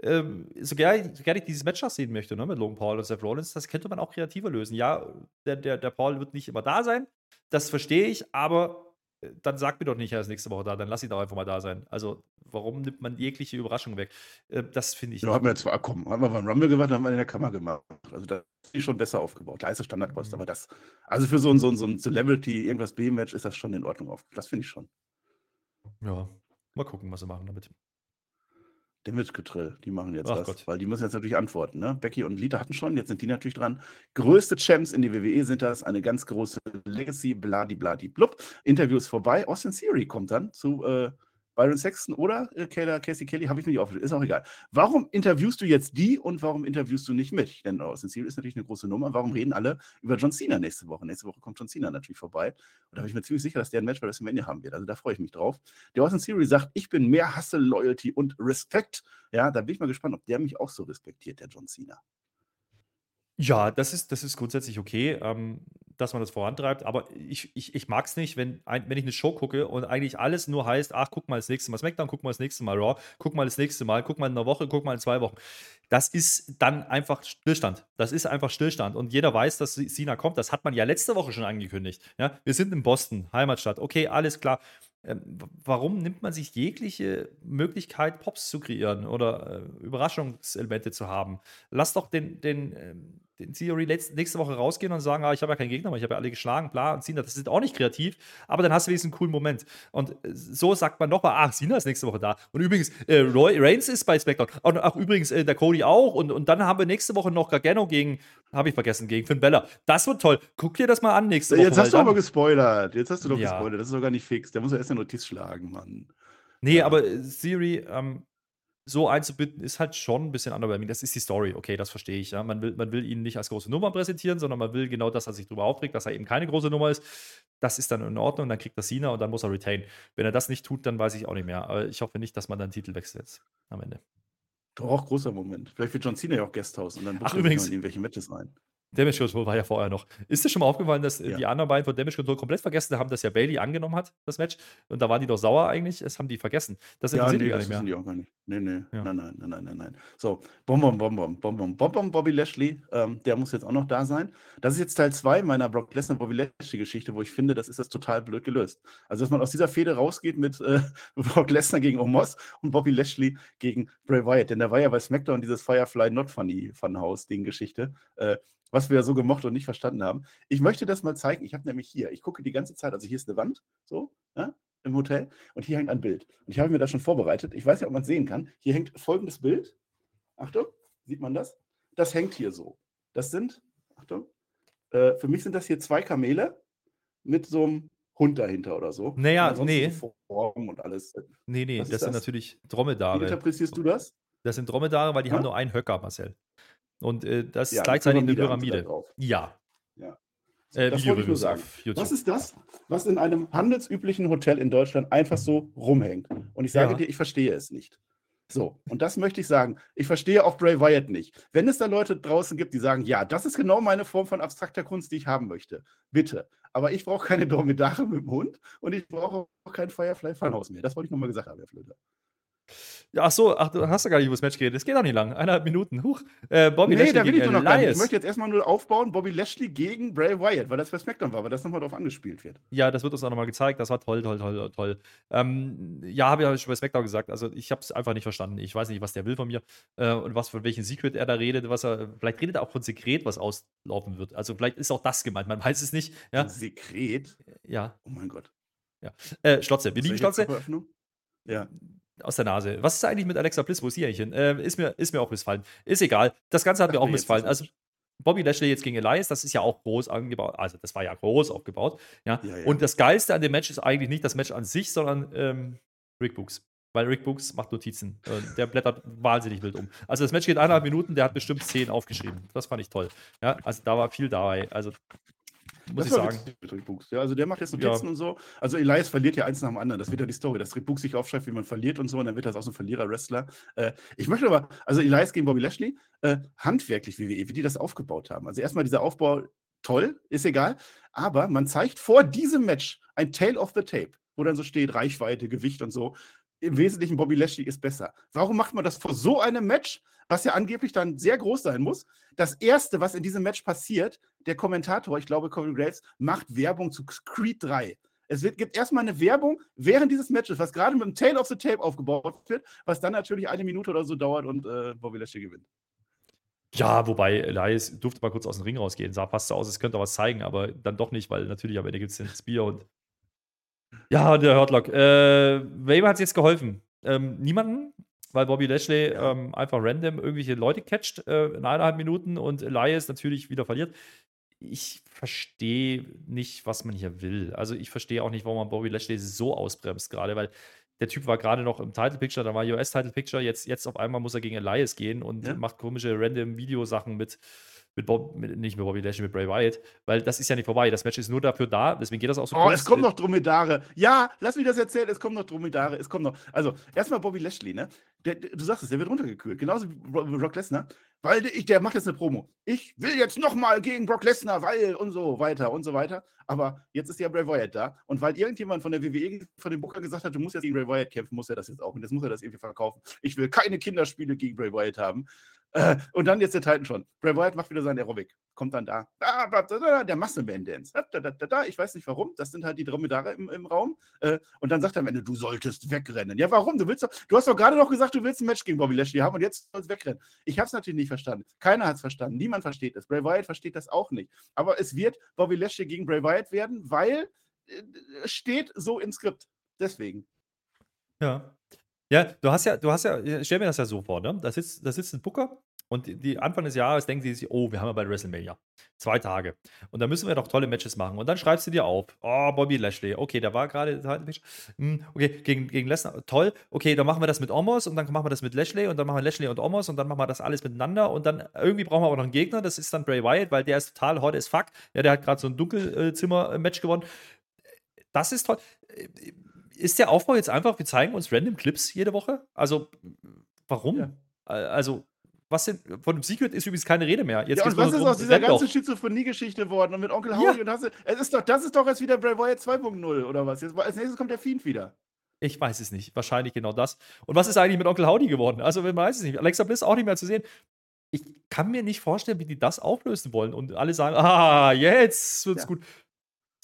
Ähm, so gerne so gern ich dieses Match noch sehen möchte, ne, mit Logan Paul und Seth Rollins, das könnte man auch kreativer lösen. Ja, der, der, der Paul wird nicht immer da sein, das verstehe ich, aber äh, dann sag mir doch nicht, er ist nächste Woche da, dann lass ihn doch einfach mal da sein. Also, warum nimmt man jegliche Überraschung weg? Äh, das finde ich. Ja, haben wir jetzt komm, haben wir beim Rumble gemacht, haben wir in der Kammer gemacht. Also da ist die schon besser aufgebaut. Klar ist es Standardkost, Mhm. aber das, also für so ein, so ein, so ein Celebrity, irgendwas B-Match ist das schon in Ordnung auf. Das finde ich schon. Ja, mal gucken, was sie machen damit. Der Mitgetrill, die machen jetzt Ach was, Gott. weil die müssen jetzt natürlich antworten. Ne? Becky und Lita hatten schon, jetzt sind die natürlich dran. Größte Champs in die WWE sind das, eine ganz große Legacy, bladi bladi blub. Interview ist vorbei. Austin Theory kommt dann zu äh, Byron Sexton oder äh, Kayla, Casey Kelly, habe ich nicht aufgeschrieben, ist auch egal. Warum interviewst du jetzt die und warum interviewst du nicht mich? Denn Austin Theory ist natürlich eine große Nummer. Warum reden alle über John Cena nächste Woche? Nächste Woche kommt John Cena natürlich vorbei. Und da bin ich mir ziemlich sicher, dass der ein Match bei WrestleMania haben wird. Also da freue ich mich drauf. Der Austin Theory sagt, ich bin mehr Hustle, Loyalty und Respekt. Ja, da bin ich mal gespannt, ob der mich auch so respektiert, der John Cena. Ja, das ist, das ist grundsätzlich okay, ähm, dass man das vorantreibt, aber ich, ich, ich mag es nicht, wenn, ein, wenn ich eine Show gucke und eigentlich alles nur heißt, ach, guck mal das nächste Mal SmackDown, guck mal das nächste Mal Raw, guck mal das nächste Mal, guck mal in einer Woche, guck mal in zwei Wochen. Das ist dann einfach Stillstand. Das ist einfach Stillstand. Und jeder weiß, dass Cena kommt. Das hat man ja letzte Woche schon angekündigt. Ja, wir sind in Boston, Heimatstadt. Okay, alles klar. Ähm, warum nimmt man sich jegliche Möglichkeit, Pops zu kreieren oder äh, Überraschungselemente zu haben? Lass doch den, den, den Theory nächste Woche rausgehen und sagen, ah, ich habe ja keinen Gegner mehr, ich habe ja alle geschlagen, bla, und Cena, das ist auch nicht kreativ, aber dann hast du wenigstens einen coolen Moment. Und äh, so sagt man nochmal, ach, Cena ist nächste Woche da. Und übrigens, äh, Roy Reigns ist bei SmackDown. Und ach, übrigens, äh, der Cody auch. Und, und dann haben wir nächste Woche noch Gargano gegen, habe ich vergessen, gegen Finn Bella. Das wird toll. Guck dir das mal an nächste Woche. Jetzt hast du aber gespoilert. Jetzt hast du doch Ja. gespoilert. Das ist doch gar nicht fix. Der muss ja erst eine Notiz schlagen, Mann. Nee, aber äh, Theory ähm, so einzubinden, ist halt schon ein bisschen underwhelming. Das ist die Story, okay, das verstehe ich. Ja. Man, will, man will ihn nicht als große Nummer präsentieren, sondern man will genau, dass er sich darüber aufregt, dass er eben keine große Nummer ist. Das ist dann in Ordnung, dann kriegt er Cena und dann muss er retain. Wenn er das nicht tut, dann weiß ich auch nicht mehr. Aber ich hoffe nicht, dass man dann Titel wechselt jetzt am Ende. Doch auch großer Moment. Vielleicht wird John Cena ja auch Guesthouse und dann Ach, bucht übrigens- noch in irgendwelche Matches rein. Damage Control war ja vorher noch. Ist dir schon mal aufgefallen, dass äh, Ja. die anderen beiden von Damage Control komplett vergessen haben, dass ja Bailey angenommen hat, das Match? Und da waren die doch sauer eigentlich. Das haben die vergessen. Das Ja, nee, die gar das nicht mehr. die auch gar nicht. Nee, nee. Ja. Nein, nein, nein, nein, nein, nein. So, Bom, Bom, Bom, Bom, Bom, Bom, Bom, Bom, Bobby Lashley, ähm, der muss jetzt auch noch da sein. Das ist jetzt Teil 2 meiner Brock Lesnar Bobby Lashley Geschichte, wo ich finde, das ist das total blöd gelöst. Also, dass man aus dieser Fehde rausgeht mit äh, Brock Lesnar gegen Omos und Bobby Lashley gegen Bray Wyatt. Denn da war ja bei SmackDown dieses Firefly Not Funny Funhouse Ding Geschichte. Äh, was wir so gemocht und nicht verstanden haben. Ich möchte das mal zeigen. Ich habe nämlich hier, ich gucke die ganze Zeit, also hier ist eine Wand, so, ja, im Hotel, und hier hängt ein Bild. Und ich habe mir das schon vorbereitet. Ich weiß nicht, ob man es sehen kann. Hier hängt folgendes Bild. Achtung, sieht man das? Das hängt hier so. Das sind, Achtung, äh, für mich sind das hier zwei Kamele mit so einem Hund dahinter oder so. Naja, nee. Form und alles. Nee, nee, das ist sind das? natürlich Wie Dromedare. interpretierst du das? Das sind Dromedare, weil die Ja? haben nur einen Höcker, Marcel. Und äh, das ist Ja, gleichzeitig eine Pyramide. Ja. Ja. Äh, das wollte ich nur sagen. Was ist das, was in einem handelsüblichen Hotel in Deutschland einfach so rumhängt? Und ich sage Ja. dir, ich verstehe es nicht. So, und das möchte ich sagen. Ich verstehe auch Bray Wyatt nicht. Wenn es da Leute draußen gibt, die sagen, ja, das ist genau meine Form von abstrakter Kunst, die ich haben möchte, bitte. Aber ich brauche keine Dromedare mit dem Hund und ich brauche auch kein Firefly Funhouse mehr. Das wollte ich nochmal gesagt haben, Herr Flöter. Ja, ach so, ach, du hast ja gar nicht über das Match geredet. Es geht auch nicht lang. Eineinhalb Minuten. Huch. Äh, Bobby Nee, Lashley da will ich doch noch gar nicht. Ich möchte jetzt erstmal nur aufbauen, Bobby Lashley gegen Bray Wyatt, weil das bei SmackDown war, weil das nochmal drauf angespielt wird. Ja, das wird uns auch nochmal gezeigt. Das war toll, toll, toll, toll. Ähm, ja, habe ich ja schon bei SmackDown gesagt. Also, ich habe es einfach nicht verstanden. Ich weiß nicht, was der will von mir äh, und was von welchem Secret er da redet. Was er, vielleicht redet er auch von Sekret, was auslaufen wird. Also, vielleicht ist auch das gemeint. Man weiß es nicht. Ja, Sekret. ja. Oh mein Gott. Äh, Schlotze. Wir lieben Solche Schlotze. Ja. Aus der Nase. Was ist eigentlich mit Alexa Bliss? Wo ist sie eigentlich hin? Äh, ist, mir, ist mir auch missfallen. Ist egal. Das Ganze hat Ach, mir auch nee, missfallen. Also, Bobby Lashley jetzt gegen Elias, das ist ja auch groß angebaut. Also, das war ja groß aufgebaut. Ja. Ja, ja. Und das Geilste an dem Match ist eigentlich nicht das Match an sich, sondern ähm, Rick Books. Weil Rick Books macht Notizen. Der blättert wahnsinnig wild um. Also, das Match geht eineinhalb Minuten, der hat bestimmt zehn aufgeschrieben. Das fand ich toll. Ja, also, da war viel dabei. Also, muss Das ich sagen. mit Rick Books. Ja, also der macht jetzt Ja. Notizen und so. Also Elias verliert ja eins nach dem anderen. Das wird ja die Story, dass Rick Books sich aufschreibt, wie man verliert und so. Und dann wird das auch so ein Verlierer-Wrestler. Äh, ich möchte aber, also Elias gegen Bobby Lashley, äh, handwerklich WWE, wie die das aufgebaut haben. Also erstmal dieser Aufbau, toll, ist egal. Aber man zeigt vor diesem Match ein Tale of the Tape, wo dann so steht Reichweite, Gewicht und so. Im Wesentlichen Bobby Lashley ist besser. Warum macht man das vor so einem Match, was ja angeblich dann sehr groß sein muss? Das erste, was in diesem Match passiert, der Kommentator, ich glaube Corey Graves, macht Werbung zu Creed 3. Es wird, gibt erstmal eine Werbung während dieses Matches, was gerade mit dem Tail of the Tape aufgebaut wird, was dann natürlich eine Minute oder so dauert und äh, Bobby Lashley gewinnt. Ja, wobei Elias durfte mal kurz aus dem Ring rausgehen. Sah fast so aus, es könnte was zeigen, aber dann doch nicht, weil natürlich am Ende gibt es den Spear und Ja, der Hurtlock. Äh, wem hat es jetzt geholfen? Ähm, niemanden, weil Bobby Lashley ähm, einfach random irgendwelche Leute catcht äh, in eineinhalb Minuten und Elias natürlich wieder verliert. Ich verstehe nicht, was man hier will. Also ich verstehe auch nicht, warum man Bobby Lashley so ausbremst gerade, weil der Typ war gerade noch im Title Picture, da war US Title Picture, jetzt, jetzt auf einmal muss er gegen Elias gehen und Ja. macht komische random Videosachen mit, mit, Bob, mit nicht mit Bobby Lashley, mit Bray Wyatt, weil das ist ja nicht vorbei. Das Match ist nur dafür da, deswegen geht das auch so Oh, kurz. es kommen noch Dromedare. Ja, lass mich das erzählen. Es kommen noch Dromedare. Es kommen noch. Also, erstmal Bobby Lashley, ne? Der, der, du sagst es, der wird runtergekühlt. Genauso wie Bro- Brock Lesnar. Weil der, ich, der macht jetzt eine Promo. Ich will jetzt nochmal gegen Brock Lesnar, weil und so weiter und so weiter. Aber jetzt ist ja Bray Wyatt da. Und weil irgendjemand von der WWE, von dem Booker gesagt hat, du musst jetzt gegen Bray Wyatt kämpfen, muss er das jetzt auch. Und jetzt muss er das irgendwie verkaufen. Ich will keine Kinderspiele gegen Bray Wyatt haben. Äh, und dann jetzt der Titan schon. Bray Wyatt macht wieder sein Aerobic. Kommt dann da. Da, der Muscle Man Dance. Da, da, da, da, da. Ich weiß nicht warum. Das sind halt die Dromedare im, im Raum. Äh, und dann sagt er am Ende, du solltest wegrennen. Ja, warum? Du willst doch, du hast doch gerade noch gesagt, du willst ein Match gegen Bobby Lashley haben und jetzt sollst du wegrennen. Ich habe es natürlich nicht verstanden. Keiner hat es verstanden. Niemand versteht es. Bray Wyatt versteht das auch nicht. Aber es wird Bobby Lashley gegen Bray Wyatt werden, weil äh, es steht so im Skript. Deswegen. Ja. Ja, du hast ja, du hast ja, stell mir das ja so vor, ne? Da sitzt, da sitzt ein Booker und die, Anfang des Jahres denken die sich, oh, wir haben ja bald WrestleMania. Zwei Tage. Und da müssen wir doch tolle Matches machen. Und dann schreibst du dir auf, oh, Bobby Lashley, okay, der war gerade, hm, okay, gegen, gegen Lesnar, toll, okay, dann machen wir das mit Omos und dann machen wir das mit Lashley und dann machen wir Lashley und Omos und dann machen wir das alles miteinander und dann irgendwie brauchen wir aber noch einen Gegner, das ist dann Bray Wyatt, weil der ist total hot as fuck. Ja, der hat gerade so ein Dunkelzimmer-Match gewonnen. Das ist toll. Ist der Aufbau jetzt einfach, wir zeigen uns random Clips jede Woche? Also, warum? Ja. Also, was denn, von dem Secret ist übrigens keine Rede mehr. Jetzt ja, und was ist aus dieser ganzen Schizophrenie-Geschichte geworden und mit Onkel Ja. Howie und hast du, es ist doch, das ist doch jetzt wieder Bray Wyatt 2.0 oder was? Jetzt, als nächstes kommt der Fiend wieder. Ich weiß es nicht. Wahrscheinlich genau das. Und was ist eigentlich mit Onkel Howdy geworden? Also, man weiß es nicht. Alexa Bliss auch nicht mehr zu sehen. Ich kann mir nicht vorstellen, wie die das auflösen wollen. Und alle sagen, ah, jetzt wird's Ja. gut.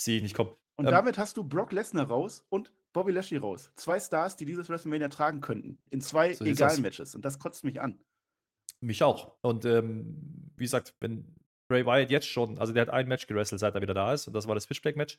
Sehe ich nicht kommen. Und Ähm, damit hast du Brock Lesnar raus und Bobby Lashley raus. Zwei Stars, die dieses WrestleMania tragen könnten. In zwei So sieht's egalen aus. Matches. Und das kotzt mich an. Mich auch. Und ähm, wie gesagt, wenn Bray Wyatt jetzt schon, also der hat ein Match gewrestelt, seit er wieder da ist, und das war das Fishback-Match.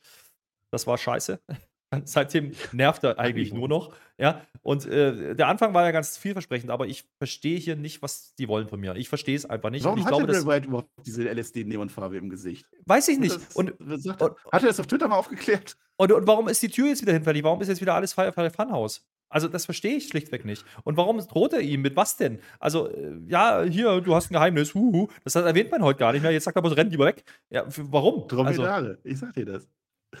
Das war scheiße. Seitdem nervt er eigentlich nur noch. Ja, und äh, der Anfang war ja ganz vielversprechend, aber ich verstehe hier nicht, was die wollen von mir. Ich verstehe es einfach nicht. Warum und ich hat glaube, das Bray Wyatt überhaupt diese LSD-Neonfarbe im Gesicht? weiß ich nicht. Das, Und, sagt und- er? Hat er das auf Twitter mal aufgeklärt? und, und warum ist die Tür jetzt wieder hinfällig? Warum ist jetzt wieder alles Firefly Funhouse? Also, das verstehe ich schlichtweg nicht. Und warum droht er ihm? Mit was denn? Also, äh, ja, hier, du hast ein Geheimnis, huhu. Das erwähnt man heute gar nicht mehr. Jetzt sagt er bloß, renn lieber weg. Ja, warum? Also, Dromedare. ich sag dir das.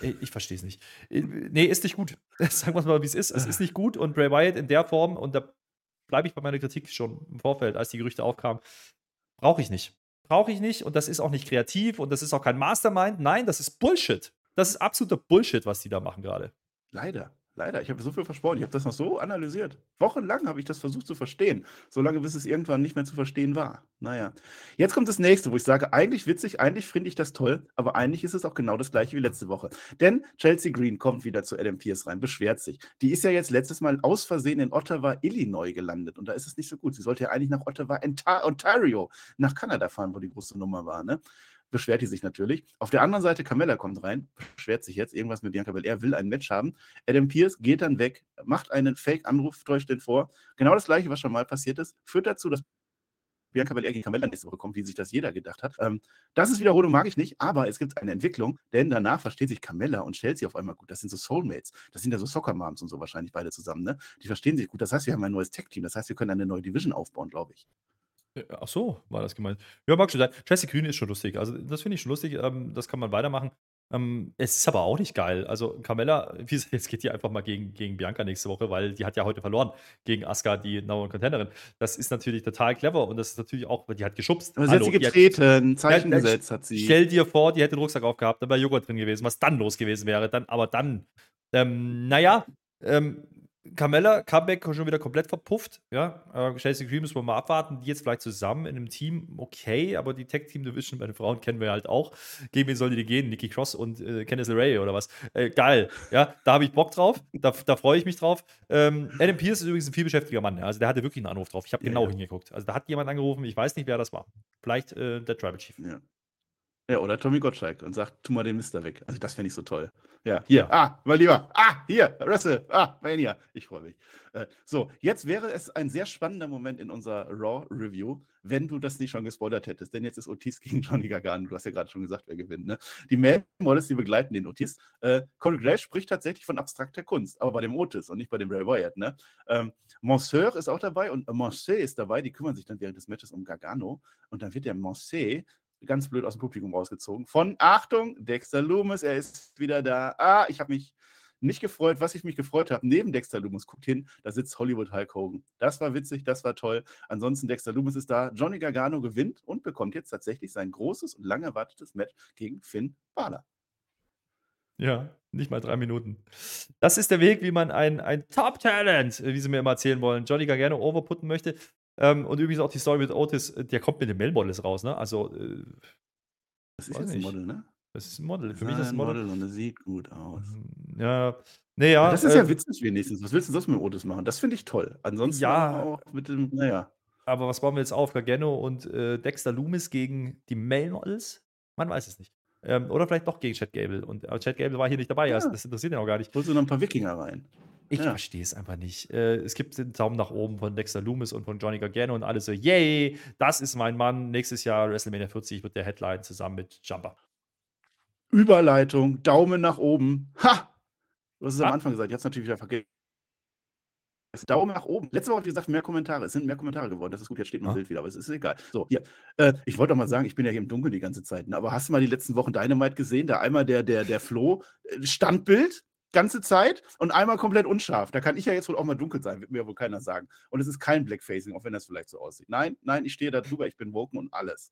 ich ich verstehe es nicht. Äh, Nee, ist nicht gut. Sagen wir es mal, wie es ist. Es ist nicht gut und Bray Wyatt in der Form, und da bleibe ich bei meiner Kritik schon im Vorfeld, als die Gerüchte aufkamen, brauche ich nicht. Brauche ich nicht und das ist auch nicht kreativ und das ist auch kein Mastermind. Nein, das ist Bullshit. Das ist absoluter Bullshit, was die da machen gerade. Leider. Leider. Ich habe so viel versprochen. Ich habe das noch so analysiert. Wochenlang habe ich das versucht zu verstehen. Solange bis es irgendwann nicht mehr zu verstehen war. Naja. Jetzt kommt das nächste, wo ich sage, eigentlich witzig, eigentlich finde ich das toll, aber eigentlich ist es auch genau das gleiche wie letzte Woche. Denn Chelsea Green kommt wieder zu Adam Pierce rein, beschwert sich. Die ist ja jetzt letztes Mal aus Versehen in Ottawa, Illinois gelandet und da ist es nicht so gut. Sie sollte ja eigentlich nach Ottawa, Onta- Ontario, nach Kanada fahren, wo die große Nummer war, ne? Beschwert die sich natürlich. Auf der anderen Seite, Carmella kommt rein, beschwert sich jetzt irgendwas mit Bianca Belair, will ein Match haben. Adam Pierce geht dann weg, macht einen Fake-Anruf, täuscht den vor. Genau das gleiche, was schon mal passiert ist, führt dazu, dass Bianca Belair gegen Carmella nächste Woche kommt, wie sich das jeder gedacht hat. Ähm, das ist Wiederholung, mag ich nicht, aber es gibt eine Entwicklung, denn danach versteht sich Carmella und stellt sie auf einmal gut. Das sind so Soulmates. Das sind ja so Soccer-Moms und so wahrscheinlich beide zusammen, ne? Die verstehen sich gut. Das heißt, wir haben ein neues Tech-Team. Das heißt, wir können eine neue Division aufbauen, glaube ich. Ach so, war das gemeint. Ja, mag schon sein. Jesse Green ist schon lustig. Also, das finde ich schon lustig. Ähm, das kann man weitermachen. Ähm, es ist aber auch nicht geil. Also, Carmella, wie gesagt, jetzt geht die einfach mal gegen, gegen Bianca nächste Woche, weil die hat ja heute verloren gegen Asuka, die Number One Contenderin. Das ist natürlich total clever und das ist natürlich auch, die hat geschubst. Aber sie hat Hallo, sie die hat- getreten, Zeichen gesetzt hat sie. Stell dir vor, die hätte den Rucksack aufgehabt, da wäre Joghurt drin gewesen, was dann los gewesen wäre. Dann, aber dann, ähm, naja, ähm, Carmella, Comeback schon wieder komplett verpufft. Ja, äh, Chelsea Green müssen wir mal abwarten. Die jetzt vielleicht zusammen in einem Team, okay, aber die Tech Team Division bei den Frauen kennen wir halt auch. Gegen wen soll die gehen? Nikki Cross und äh, Candice LeRae oder was? Äh, geil, ja, da habe ich Bock drauf. Da, da freue ich mich drauf. Ähm, Adam Pierce ist übrigens ein vielbeschäftiger Mann. Ja. Also der hatte wirklich einen Anruf drauf. Ich habe Ja, genau ja. hingeguckt. Also da hat jemand angerufen. Ich weiß nicht, wer das war. Vielleicht äh, der Tribal Chief. Ja. ja, oder Tommy Gottschalk und sagt, tu mal den Mister weg. Also das fände ich so toll. Ja, hier. Ah, mein Lieber. Ah, hier. Wrestle. Ah, Mania. Ich freue mich. Äh, so, jetzt wäre es ein sehr spannender Moment in unserer Raw-Review, wenn du das nicht schon gespoilert hättest. Denn jetzt ist Otis gegen Johnny Gargano. Du hast ja gerade schon gesagt, wer gewinnt. Ne? Die Male-Models, die begleiten den Otis. Äh, Corey Graves spricht tatsächlich von abstrakter Kunst, aber bei dem Otis und nicht bei dem Ray Wyatt. Ne? Ähm, Monsieur ist auch dabei und Monsieur ist dabei. Die kümmern sich dann während des Matches um Gargano. Und dann wird der Monsieur ganz blöd aus dem Publikum rausgezogen. Von Achtung, Dexter Loomis, er ist wieder da. Ah, ich habe mich nicht gefreut, was ich mich gefreut habe. Neben Dexter Loomis, guckt hin, da sitzt Hollywood Hulk Hogan. Das war witzig, das war toll. Ansonsten, Dexter Loomis ist da. Johnny Gargano gewinnt und bekommt jetzt tatsächlich sein großes und lang erwartetes Match gegen Finn Balor. Ja, nicht mal drei Minuten. Das ist der Weg, wie man ein, ein Top-Talent, wie sie mir immer erzählen wollen, Johnny Gargano overputten möchte. Ähm, und übrigens auch die Story mit Otis, äh, der kommt mit den Mail-Models raus, ne? Also. Äh, das ist jetzt ein Model, ne? Das ist ein Model. Für mich ist das ein Model. Model und es sieht gut aus. Ja. Nee, ja, das ist ja äh, witzig wenigstens. Was willst du sonst mit Otis machen? Das finde ich toll. Ansonsten ja, auch mit dem, naja. Aber was bauen wir jetzt auf? Gargano und äh, Dexter Loomis gegen die Mail Models? Man weiß es nicht. Ähm, oder vielleicht doch gegen Chad Gable. Und äh, Chad Gable war hier nicht dabei. Ja. Also das interessiert ihn auch gar nicht. Holst du noch ein paar Wikinger rein? Ich ja. verstehe es einfach nicht. Äh, es gibt den Daumen nach oben von Dexter Loomis und von Johnny Gargano und alle so, yay, das ist mein Mann. Nächstes Jahr WrestleMania 40 wird der Headline zusammen mit Jumper. Überleitung, Daumen nach oben. Ha! Du hast es ah. am Anfang gesagt, jetzt natürlich wieder vergessen. Daumen nach oben. Letzte Woche habe ich gesagt, mehr Kommentare. Es sind mehr Kommentare geworden. Das ist gut, jetzt steht mein ah. Bild wieder, aber es ist egal. So, hier. Äh, ich wollte doch mal sagen, ich bin ja hier im Dunkeln die ganze Zeit. Ne? Aber hast du mal die letzten Wochen Dynamite gesehen? Da einmal der, der, der Flo, äh, Standbild, ganze Zeit und einmal komplett unscharf. Da kann ich ja jetzt wohl auch mal dunkel sein, wird mir wohl keiner sagen. Und es ist kein Blackfacing, auch wenn das vielleicht so aussieht. Nein, nein, ich stehe da drüber, ich bin woken und alles.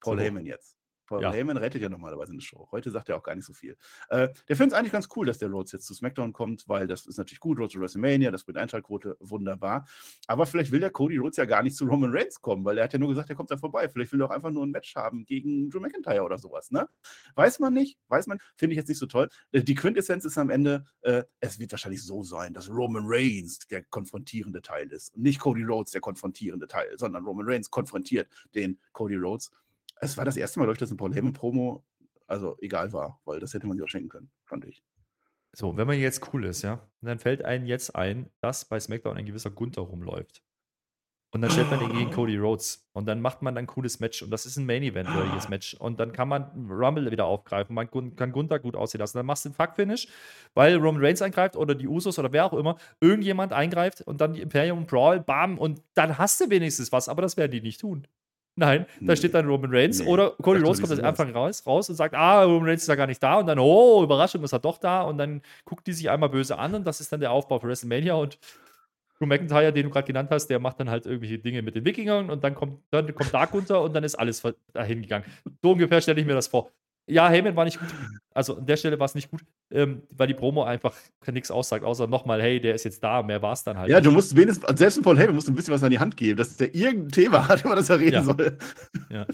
Paul so. Heyman jetzt. Paul ja. Heyman rettet ja normalerweise eine Show. Heute sagt er auch gar nicht so viel. Äh, der findet es eigentlich ganz cool, dass der Rhodes jetzt zu SmackDown kommt, weil das ist natürlich gut. Rhodes zu WrestleMania, das bringt Einschaltquote wunderbar. Aber vielleicht will der Cody Rhodes ja gar nicht zu Roman Reigns kommen, weil er hat ja nur gesagt, er kommt da vorbei. Vielleicht will er auch einfach nur ein Match haben gegen Drew McIntyre oder sowas. Ne? Weiß man nicht, weiß man, finde ich jetzt nicht so toll. Äh, die Quintessenz ist am Ende, äh, es wird wahrscheinlich so sein, dass Roman Reigns der konfrontierende Teil ist. Nicht Cody Rhodes der konfrontierende Teil, sondern Roman Reigns konfrontiert den Cody Rhodes es war das erste Mal, dass ein Paul Heyman-Promo, also egal war, weil das hätte man sich auch schenken können, fand ich. So, wenn man jetzt cool ist, ja, dann fällt einem jetzt ein, dass bei SmackDown ein gewisser Gunther rumläuft. Und dann stellt man ihn gegen Cody Rhodes. Und dann macht man ein cooles Match. Und das ist ein Main-Event-würdiges Match. Und dann kann man Rumble wieder aufgreifen. Man kann Gunther gut aussehen lassen. Dann machst du einen Fuck-Finish, weil Roman Reigns eingreift oder die Usos oder wer auch immer. Irgendjemand eingreift und dann die Imperium Brawl, bam. Und dann hast du wenigstens was. Aber das werden die nicht tun. Nein, da steht dann Roman Reigns nee. oder Cody Rhodes kommt am Anfang raus, raus und sagt, ah, Roman Reigns ist ja gar nicht da und dann, oh, Überraschung, ist er doch da und dann guckt die sich einmal böse an und das ist dann der Aufbau für WrestleMania und Drew McIntyre, den du gerade genannt hast, der macht dann halt irgendwelche Dinge mit den Wikingern und dann kommt, dann kommt Dark unter und dann ist alles dahin gegangen. So ungefähr stelle ich mir das vor. Ja, Heyman war nicht gut. Also an der Stelle war es nicht gut, ähm, weil die Promo einfach nichts aussagt, außer nochmal, hey, der ist jetzt da, mehr war es dann halt. Ja, du musst wenigstens, selbst Paul Heyman musst du ein bisschen was an die Hand geben, dass der irgendein Thema hat, über das er reden ja. soll. Ja.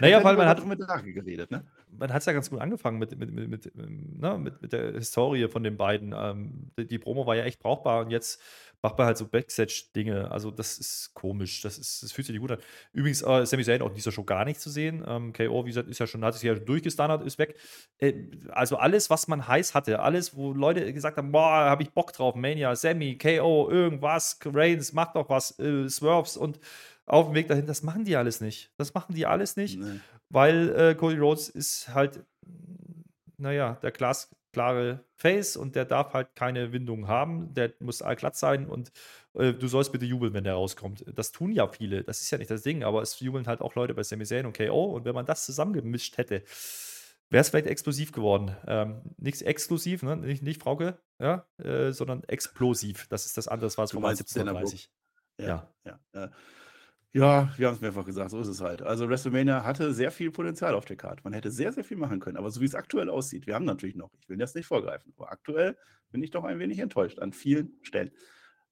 Naja, weil man hat. Mit geredet, ne? Man hat es ja ganz gut angefangen mit, mit, mit, mit, ne, mit, mit der Historie von den beiden. Ähm, die, die Promo war ja echt brauchbar und jetzt macht man halt so Backstage-Dinge. Also, das ist komisch. Das, ist, das fühlt sich nicht gut an. Übrigens, äh, Sami Zayn auch in dieser Show gar nicht zu sehen. Ähm, KO, wie gesagt, ist ja schon, hat sich ja durchgestandert, ist weg. Äh, also, alles, was man heiß hatte, alles, wo Leute gesagt haben: Boah, habe ich Bock drauf, Mania, Sammy, KO, irgendwas, Reigns, macht doch was, äh, Swerves und auf dem Weg dahin, das machen die alles nicht. Das machen die alles nicht, nee. weil äh, Cody Rhodes ist halt, naja, der Glas, klare Face und der darf halt keine Windung haben. Der muss allglatt sein und äh, du sollst bitte jubeln, wenn der rauskommt. Das tun ja viele. Das ist ja nicht das Ding, aber es jubeln halt auch Leute bei Sami Zayn und KO. Und wenn man das zusammengemischt hätte, wäre es vielleicht explosiv geworden. Ähm, nichts exklusiv, ne? nicht, nicht Frauke, ja? Äh, sondern explosiv. Das ist das andere, was von 1730. Ja, ja. ja. Ja, wir haben es mehrfach gesagt, so ist es halt. Also WrestleMania hatte sehr viel Potenzial auf der Karte. Man hätte sehr, sehr viel machen können. Aber so wie es aktuell aussieht, wir haben natürlich noch, ich will das nicht vorgreifen, aber aktuell bin ich doch ein wenig enttäuscht an vielen Stellen.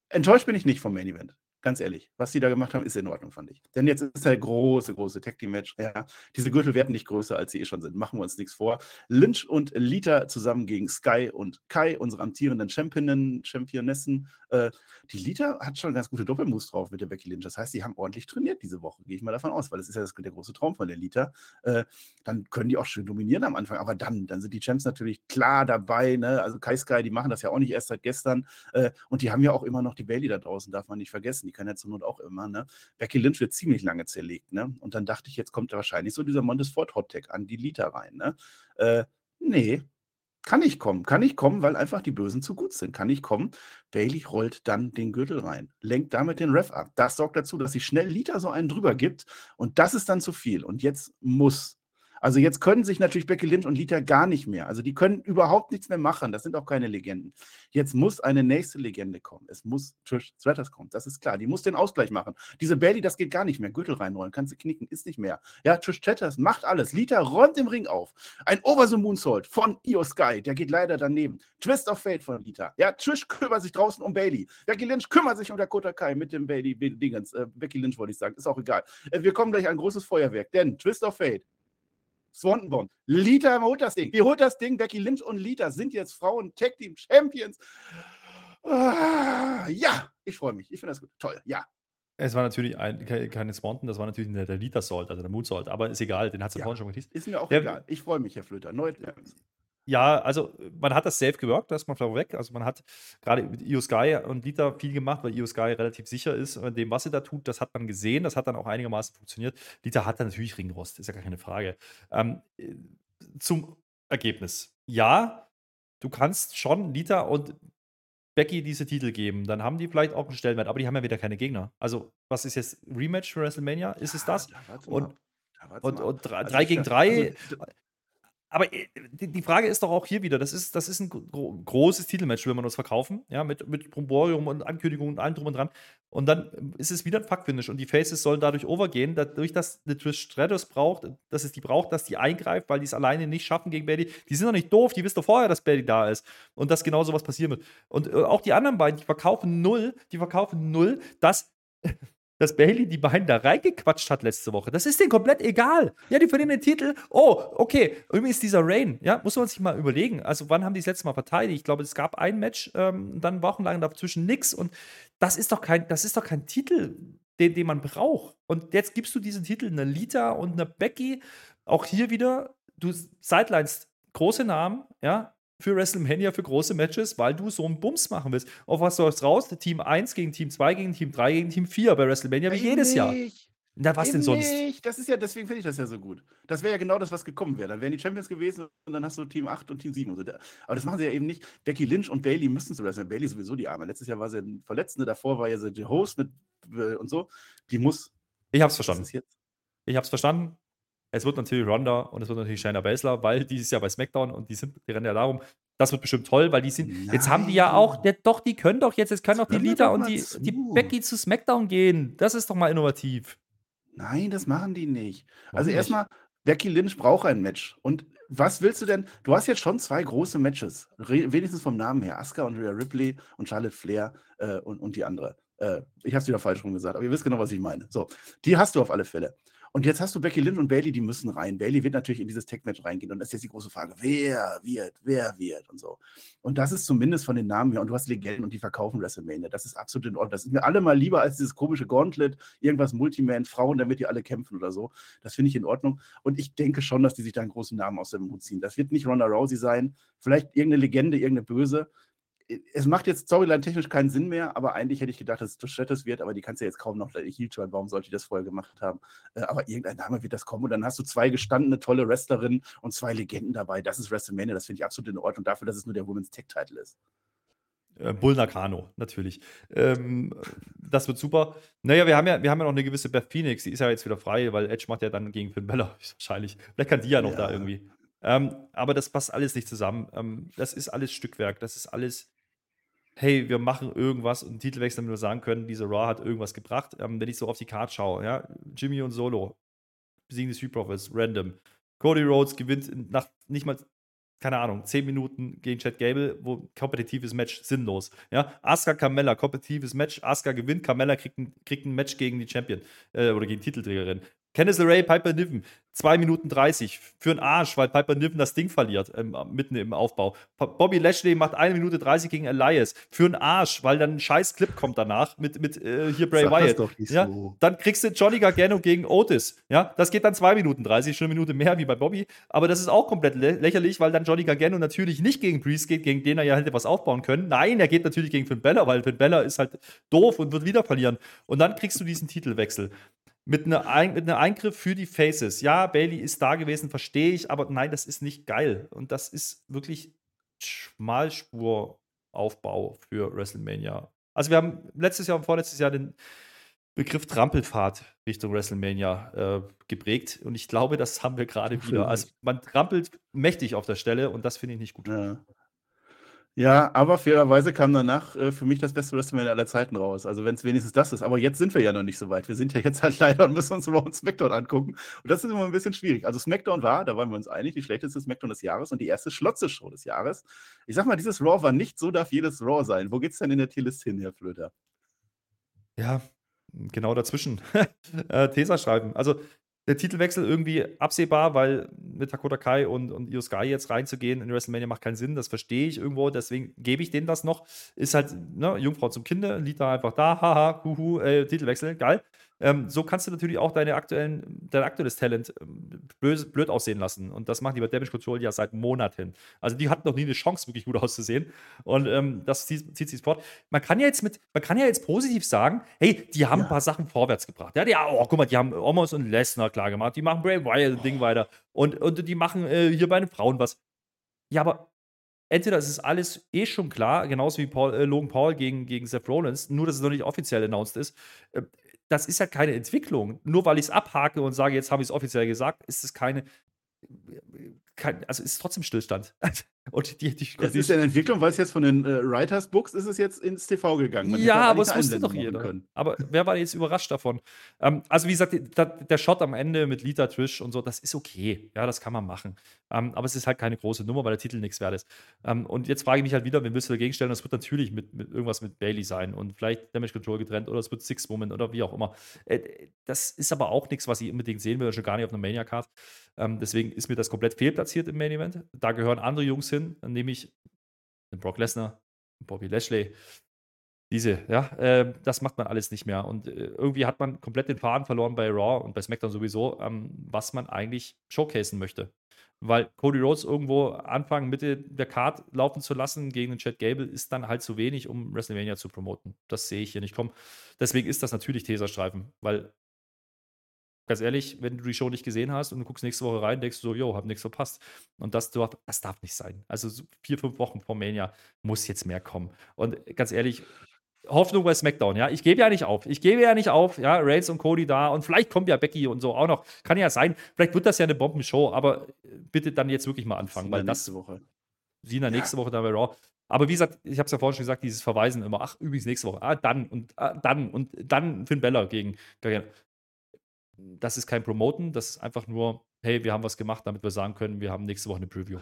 Enttäuscht bin ich nicht vom Main Event. Ganz ehrlich, was die da gemacht haben, ist in Ordnung, fand ich. Denn jetzt ist der große, große Tag Team Match. Ja, diese Gürtel werden nicht größer, als sie eh schon sind. Machen wir uns nichts vor. Lynch und Lita zusammen gegen Sky und Kai, unsere amtierenden Championinnen, Championessen. Äh, die Lita hat schon ganz gute Doppelmoves drauf mit der Becky Lynch. Das heißt, die haben ordentlich trainiert diese Woche, gehe ich mal davon aus, weil das ist ja das, der große Traum von der Lita. Äh, dann können die auch schön dominieren am Anfang, aber dann, dann sind die Champs natürlich klar dabei. Ne? Also Kai Sky, die machen das ja auch nicht erst seit gestern. Äh, und die haben ja auch immer noch die Bailey da draußen, darf man nicht vergessen. Die kann ja zur Not auch immer. Ne? Becky Lynch wird ziemlich lange zerlegt. Ne? Und dann dachte ich, jetzt kommt wahrscheinlich so dieser Montesfort Hot Tag an die Lita rein. Ne? Äh, nee, kann nicht kommen. Kann nicht kommen, weil einfach die Bösen zu gut sind. Kann nicht kommen. Bailey rollt dann den Gürtel rein, lenkt damit den Ref ab. Das sorgt dazu, dass sie schnell Liter so einen drüber gibt. Und das ist dann zu viel. Und jetzt muss also jetzt können sich natürlich Becky Lynch und Lita gar nicht mehr. Also die können überhaupt nichts mehr machen. Das sind auch keine Legenden. Jetzt muss eine nächste Legende kommen. Es muss Trish Stratus kommen. Das ist klar. Die muss den Ausgleich machen. Diese Bailey, das geht gar nicht mehr. Gürtel reinrollen, kannst du knicken, ist nicht mehr. Ja, Trish Stratus macht alles. Lita räumt im Ring auf. Ein Over the Moonsault von Io Sky, der geht leider daneben. Twist of Fate von Lita. Ja, Trish kümmert sich draußen um Bailey. Becky Lynch kümmert sich um Dakota Kai mit dem Bailey Dingens. Äh, Becky Lynch wollte ich sagen. Ist auch egal. Äh, wir kommen gleich an ein großes Feuerwerk, denn Twist of Fate Swanton. Lita holt das Ding. Die holt das Ding. Becky Lynch und Lita sind jetzt Frauen Tag Team Champions. Ah, ja, ich freue mich. Ich finde das gut. Toll. Ja. Es war natürlich ein, keine Swanton, das war natürlich der, der Lita Salt, also der Mood Salt, aber ist egal, den hat sie ja, vorhin schon geteased. Ist mir auch der, egal. Ich freue mich, Herr Flöter. Champions. Ja, also man hat das safe geworkt, das ist mal vorweg. Also man hat gerade mit Io Sky und Lita viel gemacht, weil Io Sky relativ sicher ist in dem, was sie da tut. Das hat man gesehen, das hat dann auch einigermaßen funktioniert. Lita hat dann natürlich Ringrost, ist ja gar keine Frage. Ähm, zum Ergebnis. Ja, du kannst schon Lita und Becky diese Titel geben, dann haben die vielleicht auch einen Stellenwert, aber die haben ja wieder keine Gegner. Also, was ist jetzt Rematch für WrestleMania? Ist es das? und, und, und, drei, also gegen drei. Also, aber äh, die Frage ist doch auch hier wieder, das ist, das ist ein großes Titelmatch, wenn man uns verkaufen, ja, mit, mit Bromborium und Ankündigungen und allem drum und dran. Und dann ist es wieder ein Fuck-Finish und die Faces sollen dadurch overgehen, dadurch, dass eine Trish Stratus braucht, dass es die braucht, dass die eingreift, weil die es alleine nicht schaffen gegen Bailey. Die sind doch nicht doof, die wissen doch vorher, dass Bailey da ist und dass genau sowas passieren wird. Und äh, auch die anderen beiden, die verkaufen null, die verkaufen null, dass dass Bailey die beiden da reingequatscht hat letzte Woche. Das ist denen komplett egal. Ja, die verdienen den Titel. Oh, okay. Ist dieser Rain. Ja, muss man sich mal überlegen. Also, wann haben die das letzte Mal verteidigt? Ich glaube, es gab ein Match, ähm, dann wochenlang dazwischen nichts. Und das ist doch kein, das ist doch kein Titel, den, den man braucht. Und jetzt gibst du diesen Titel einer Lita und einer Becky. Auch hier wieder, du sidelines große Namen, ja, für WrestleMania für große Matches, weil du so einen Bums machen willst. Auf was sollst raus? Team 1 gegen Team 2 gegen Team 3 gegen Team 4 bei WrestleMania wie jedes nicht. Jahr. Na, was Eben denn sonst? Nicht. Das ist ja, deswegen finde ich das ja so gut. Das wäre ja genau das, was gekommen wäre. Dann wären die Champions gewesen und dann hast du Team 8 und Team 7. Und so. Aber das machen sie ja eben nicht. Becky Lynch und Bailey müssen zu wresteln. Bailey sowieso die Arme. Letztes Jahr war sie ein Verletzende, davor war ja sie die Host mit äh, und so. Die muss. Ich hab's verstanden. Ich hab's verstanden. Es wird natürlich Ronda und es wird natürlich Shayna Baszler, weil die ist ja bei SmackDown und die sind, die rennen ja darum. Das wird bestimmt toll, weil die sind. Nein. Jetzt haben die ja auch, der, doch, die können doch jetzt, jetzt können doch die Lita und die, die Becky zu SmackDown gehen. Das ist doch mal innovativ. Nein, das machen die nicht. Warum also erstmal, Becky Lynch braucht ein Match. Und was willst du denn? Du hast jetzt schon zwei große Matches, wenigstens vom Namen her. Asuka und Rhea Ripley und Charlotte Flair äh, und, und die andere. Äh, ich habe es wieder falsch rum gesagt, aber ihr wisst genau, was ich meine. So, die hast du auf alle Fälle. Und jetzt hast du Becky Lynch und Bailey, die müssen rein. Bailey wird natürlich in dieses Tech-Match reingehen. Und das ist jetzt die große Frage: Wer wird, wer wird und so. Und das ist zumindest von den Namen her. Und du hast Legenden und die verkaufen WrestleMania. Das ist absolut in Ordnung. Das ist mir alle mal lieber als dieses komische Gauntlet, irgendwas Multiman, Frauen, damit die alle kämpfen oder so. Das finde ich in Ordnung. Und ich denke schon, dass die sich da einen großen Namen aus dem Hut ziehen. Das wird nicht Ronda Rousey sein. Vielleicht irgendeine Legende, irgendeine Böse es macht jetzt Storyline-technisch keinen Sinn mehr, aber eigentlich hätte ich gedacht, dass es Trish wird, aber die kannst du ja jetzt kaum noch Heel turn. Warum sollte ich das vorher gemacht haben? Äh, aber irgendein Name wird das kommen und dann hast du zwei gestandene, tolle Wrestlerinnen und zwei Legenden dabei. Das ist WrestleMania, das finde ich absolut in Ordnung dafür, dass es nur der Women's Tech-Title ist. Äh, Bull Nakano, natürlich. Ähm, das wird super. Naja, wir haben ja, wir haben ja noch eine gewisse Beth Phoenix, die ist ja jetzt wieder frei, weil Edge macht ja dann gegen Finn Bella wahrscheinlich. Vielleicht kann die ja noch ja. da irgendwie. Ähm, aber das passt alles nicht zusammen. Ähm, das ist alles Stückwerk, das ist alles hey, wir machen irgendwas und einen Titelwechsel, damit wir sagen können, diese Raw hat irgendwas gebracht. Ähm, wenn ich so auf die Karte schaue, ja, Jimmy und Solo besiegen die Street Profits, random. Cody Rhodes gewinnt nach nicht mal keine Ahnung, 10 Minuten gegen Chad Gable, wo kompetitives Match sinnlos. Ja, Asuka Carmella, kompetitives Match, Asuka gewinnt, Carmella kriegt ein, kriegt ein Match gegen die Champion äh, oder gegen Titelträgerin. Kenneth Ray, Piper Niven, 2 Minuten 30 für einen Arsch, weil Piper Niven das Ding verliert, ähm, mitten im Aufbau. Bobby Lashley macht 1 Minute 30 gegen Elias, für einen Arsch, weil dann ein scheiß Clip kommt danach mit, mit äh, hier Bray Sag Wyatt. Doch nicht ja? So. Dann kriegst du Johnny Gargano gegen Otis. Ja? Das geht dann 2 Minuten 30, schon eine Minute mehr wie bei Bobby. Aber das ist auch komplett lä lächerlich, weil dann Johnny Gargano natürlich nicht gegen Priest geht, gegen den er ja hätte was aufbauen können. Nein, er geht natürlich gegen Finn Bella, weil Finn Bella ist halt doof und wird wieder verlieren. Und dann kriegst du diesen Titelwechsel mit, einer Ein mit einem Eingriff für die Faces. Ja, Bailey ist da gewesen, verstehe ich, aber nein, das ist nicht geil. Und das ist wirklich Schmalspuraufbau für WrestleMania. Also wir haben letztes Jahr und vorletztes Jahr den Begriff Trampelfahrt Richtung WrestleMania äh, geprägt. Und ich glaube, das haben wir gerade wieder. Also man trampelt mächtig auf der Stelle und das finde ich nicht gut. Ja. Ja, aber fairerweise kam danach äh, für mich das beste WrestleMania aller Zeiten raus. Also wenn es wenigstens das ist. Aber jetzt sind wir ja noch nicht so weit. Wir sind ja jetzt halt leider und müssen uns über uns SmackDown angucken. Und das ist immer ein bisschen schwierig. Also SmackDown war, da waren wir uns einig, die schlechteste SmackDown des Jahres und die erste Schlotze-Show des Jahres. Ich sag mal, dieses Raw war nicht so, darf jedes Raw sein. Wo geht's denn in der Tierlist hin, Herr Flöter? Ja, genau dazwischen. äh, Tesa schreiben. Also der Titelwechsel irgendwie absehbar, weil mit Dakota Kai und, und Io Sky jetzt reinzugehen in WrestleMania macht keinen Sinn, das verstehe ich irgendwo, deswegen gebe ich denen das noch. Ist halt, ne, Jungfrau zum Kinder, Lita einfach da, haha, huhu, äh, Titelwechsel, geil. Ähm, so kannst du natürlich auch deine aktuellen, dein aktuelles Talent ähm, blöd, blöd, aussehen lassen. Und das machen die bei Damage Control ja seit Monaten. Also die hatten noch nie eine Chance, wirklich gut auszusehen. Und ähm, das zieht, zieht sich fort. Man kann ja jetzt mit, man kann ja jetzt positiv sagen, hey, die haben ja. ein paar Sachen vorwärts gebracht. Ja, die, oh, guck mal, die haben Omos und Lesnar klar gemacht, die machen Bray Wyatt Ding weiter und, und die machen äh, hier bei den Frauen was. Ja, aber entweder ist es alles eh schon klar, genauso wie Paul, äh, Logan Paul gegen, gegen Seth Rollins, nur dass es noch nicht offiziell announced ist. Äh, das ist ja keine Entwicklung. Nur weil ich es abhake und sage, jetzt habe ich es offiziell gesagt, ist es keine, kein, also ist trotzdem Stillstand. Und die, die, das ist ja eine Entwicklung, weil es jetzt von den äh, Writers Books ist es jetzt ins TV gegangen. Man ja, aber es wusste doch jeder. Können. Aber wer war jetzt überrascht davon? Ähm, also wie gesagt, der, der Shot am Ende mit Lita Trish und so, das ist okay. Ja, das kann man machen. Ähm, aber es ist halt keine große Nummer, weil der Titel nichts wert ist. Ähm, und jetzt frage ich mich halt wieder, wen willst du dagegen stellen? Das wird natürlich mit, mit irgendwas mit Bailey sein und vielleicht Damage Control getrennt oder es wird Six Moment oder wie auch immer. Äh, das ist aber auch nichts, was ich unbedingt sehen will, schon gar nicht auf einer Mania-Card. Ähm, deswegen ist mir das komplett fehlplatziert im Main Event. Da gehören andere Jungs hin, nämlich Brock Lesnar, Bobby Lashley. Diese, ja, äh, das macht man alles nicht mehr. Und äh, irgendwie hat man komplett den Faden verloren bei Raw und bei SmackDown sowieso, ähm, was man eigentlich showcasen möchte. Weil Cody Rhodes irgendwo Anfang, Mitte der Card laufen zu lassen gegen den Chad Gable ist dann halt zu wenig, um WrestleMania zu promoten. Das sehe ich hier nicht kommen. Deswegen ist das natürlich Teserstreifen, weil ganz ehrlich, wenn du die Show nicht gesehen hast und du guckst nächste Woche rein, denkst du so, jo, hab nichts verpasst. Und das, das darf nicht sein. Also vier, fünf Wochen vor Mania muss jetzt mehr kommen. Und ganz ehrlich, Hoffnung bei SmackDown, ja. Ich gebe ja nicht auf. Ich gebe ja nicht auf, ja. Reigns und Cody da und vielleicht kommt ja Becky und so auch noch. Kann ja sein. Vielleicht wird das ja eine Bombenshow, aber bitte dann jetzt wirklich mal anfangen, Sina weil das. Nächste Woche. Sina ja. nächste Woche dann bei Raw. Aber wie gesagt, ich habe es ja vorhin schon gesagt, dieses Verweisen immer, ach, übrigens nächste Woche, ah, dann und ah, dann und dann Finn Bella gegen das ist kein Promoten, das ist einfach nur, hey, wir haben was gemacht, damit wir sagen können, wir haben nächste Woche eine Preview.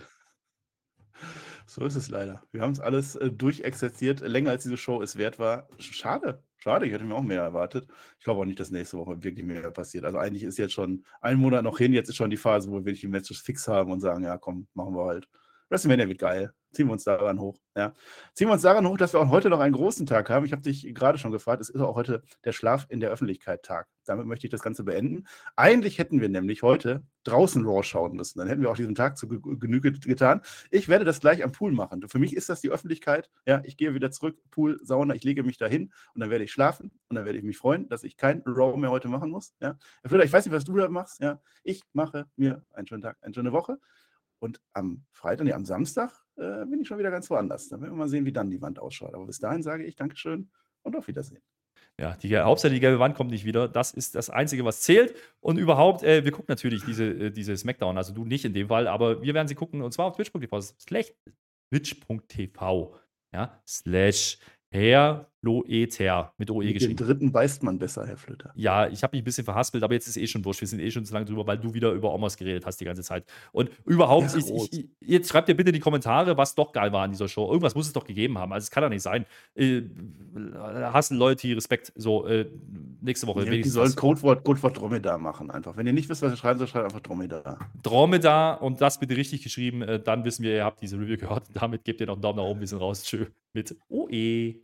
So ist es leider. Wir haben es alles äh, durchexerziert, länger als diese Show es wert war. Schade, schade, ich hätte mir auch mehr erwartet. Ich glaube auch nicht, dass nächste Woche wirklich mehr passiert. Also eigentlich ist jetzt schon ein Monat noch hin, jetzt ist schon die Phase, wo wir wirklich die Matches fix haben und sagen, ja komm, machen wir halt. WrestleMania wird geil. Ziehen wir uns daran hoch. Ja. Ziehen wir uns daran hoch, dass wir auch heute noch einen großen Tag haben. Ich habe dich gerade schon gefragt, es ist auch heute der Schlaf in der Öffentlichkeit Tag. Damit möchte ich das Ganze beenden. Eigentlich hätten wir nämlich heute draußen Raw schauen müssen. Dann hätten wir auch diesen Tag zu Genüge getan. Ich werde das gleich am Pool machen. Für mich ist das die Öffentlichkeit. Ja, ich gehe wieder zurück, Pool, Sauna, ich lege mich dahin und dann werde ich schlafen und dann werde ich mich freuen, dass ich kein Raw mehr heute machen muss. Ja. Herr Flöter, ich weiß nicht, was du da machst. Ja. Ich mache mir einen schönen Tag, eine schöne Woche. Und am Freitag, nee, am Samstag äh, bin ich schon wieder ganz woanders. Dann werden wir mal sehen, wie dann die Wand ausschaut. Aber bis dahin sage ich Dankeschön und auf Wiedersehen. Ja, die Hauptsache die gelbe Wand kommt nicht wieder. Das ist das Einzige, was zählt. Und überhaupt, äh, wir gucken natürlich diese, äh, diese Smackdown, also du nicht in dem Fall, aber wir werden sie gucken und zwar auf twitch.tv. Twitch.tv, ja, slash Herr Loeter mit OE Mit geschrieben. dritten beißt man besser, Herr Flöter. Ja, ich habe mich ein bisschen verhaspelt, aber jetzt ist eh schon wurscht. Wir sind eh schon zu lange drüber, weil du wieder über Omos geredet hast die ganze Zeit. Und überhaupt, Ja, ich, ich, jetzt schreibt ihr bitte in die Kommentare, was doch geil war an dieser Show. Irgendwas muss es doch gegeben haben. Also es kann doch nicht sein. Äh, Hassen, Loyalty, Respekt. So, äh, nächste Woche Ja, die sollen. Codewort, Codewort Dromedar machen einfach. Wenn ihr nicht wisst, was ihr schreiben soll, schreibt einfach Dromedar. Dromedar und das bitte richtig geschrieben. Äh, dann wissen wir, ihr habt diese Review gehört. Damit gebt ihr noch einen Daumen nach oben. Wir sind raus. Tschö mit OE.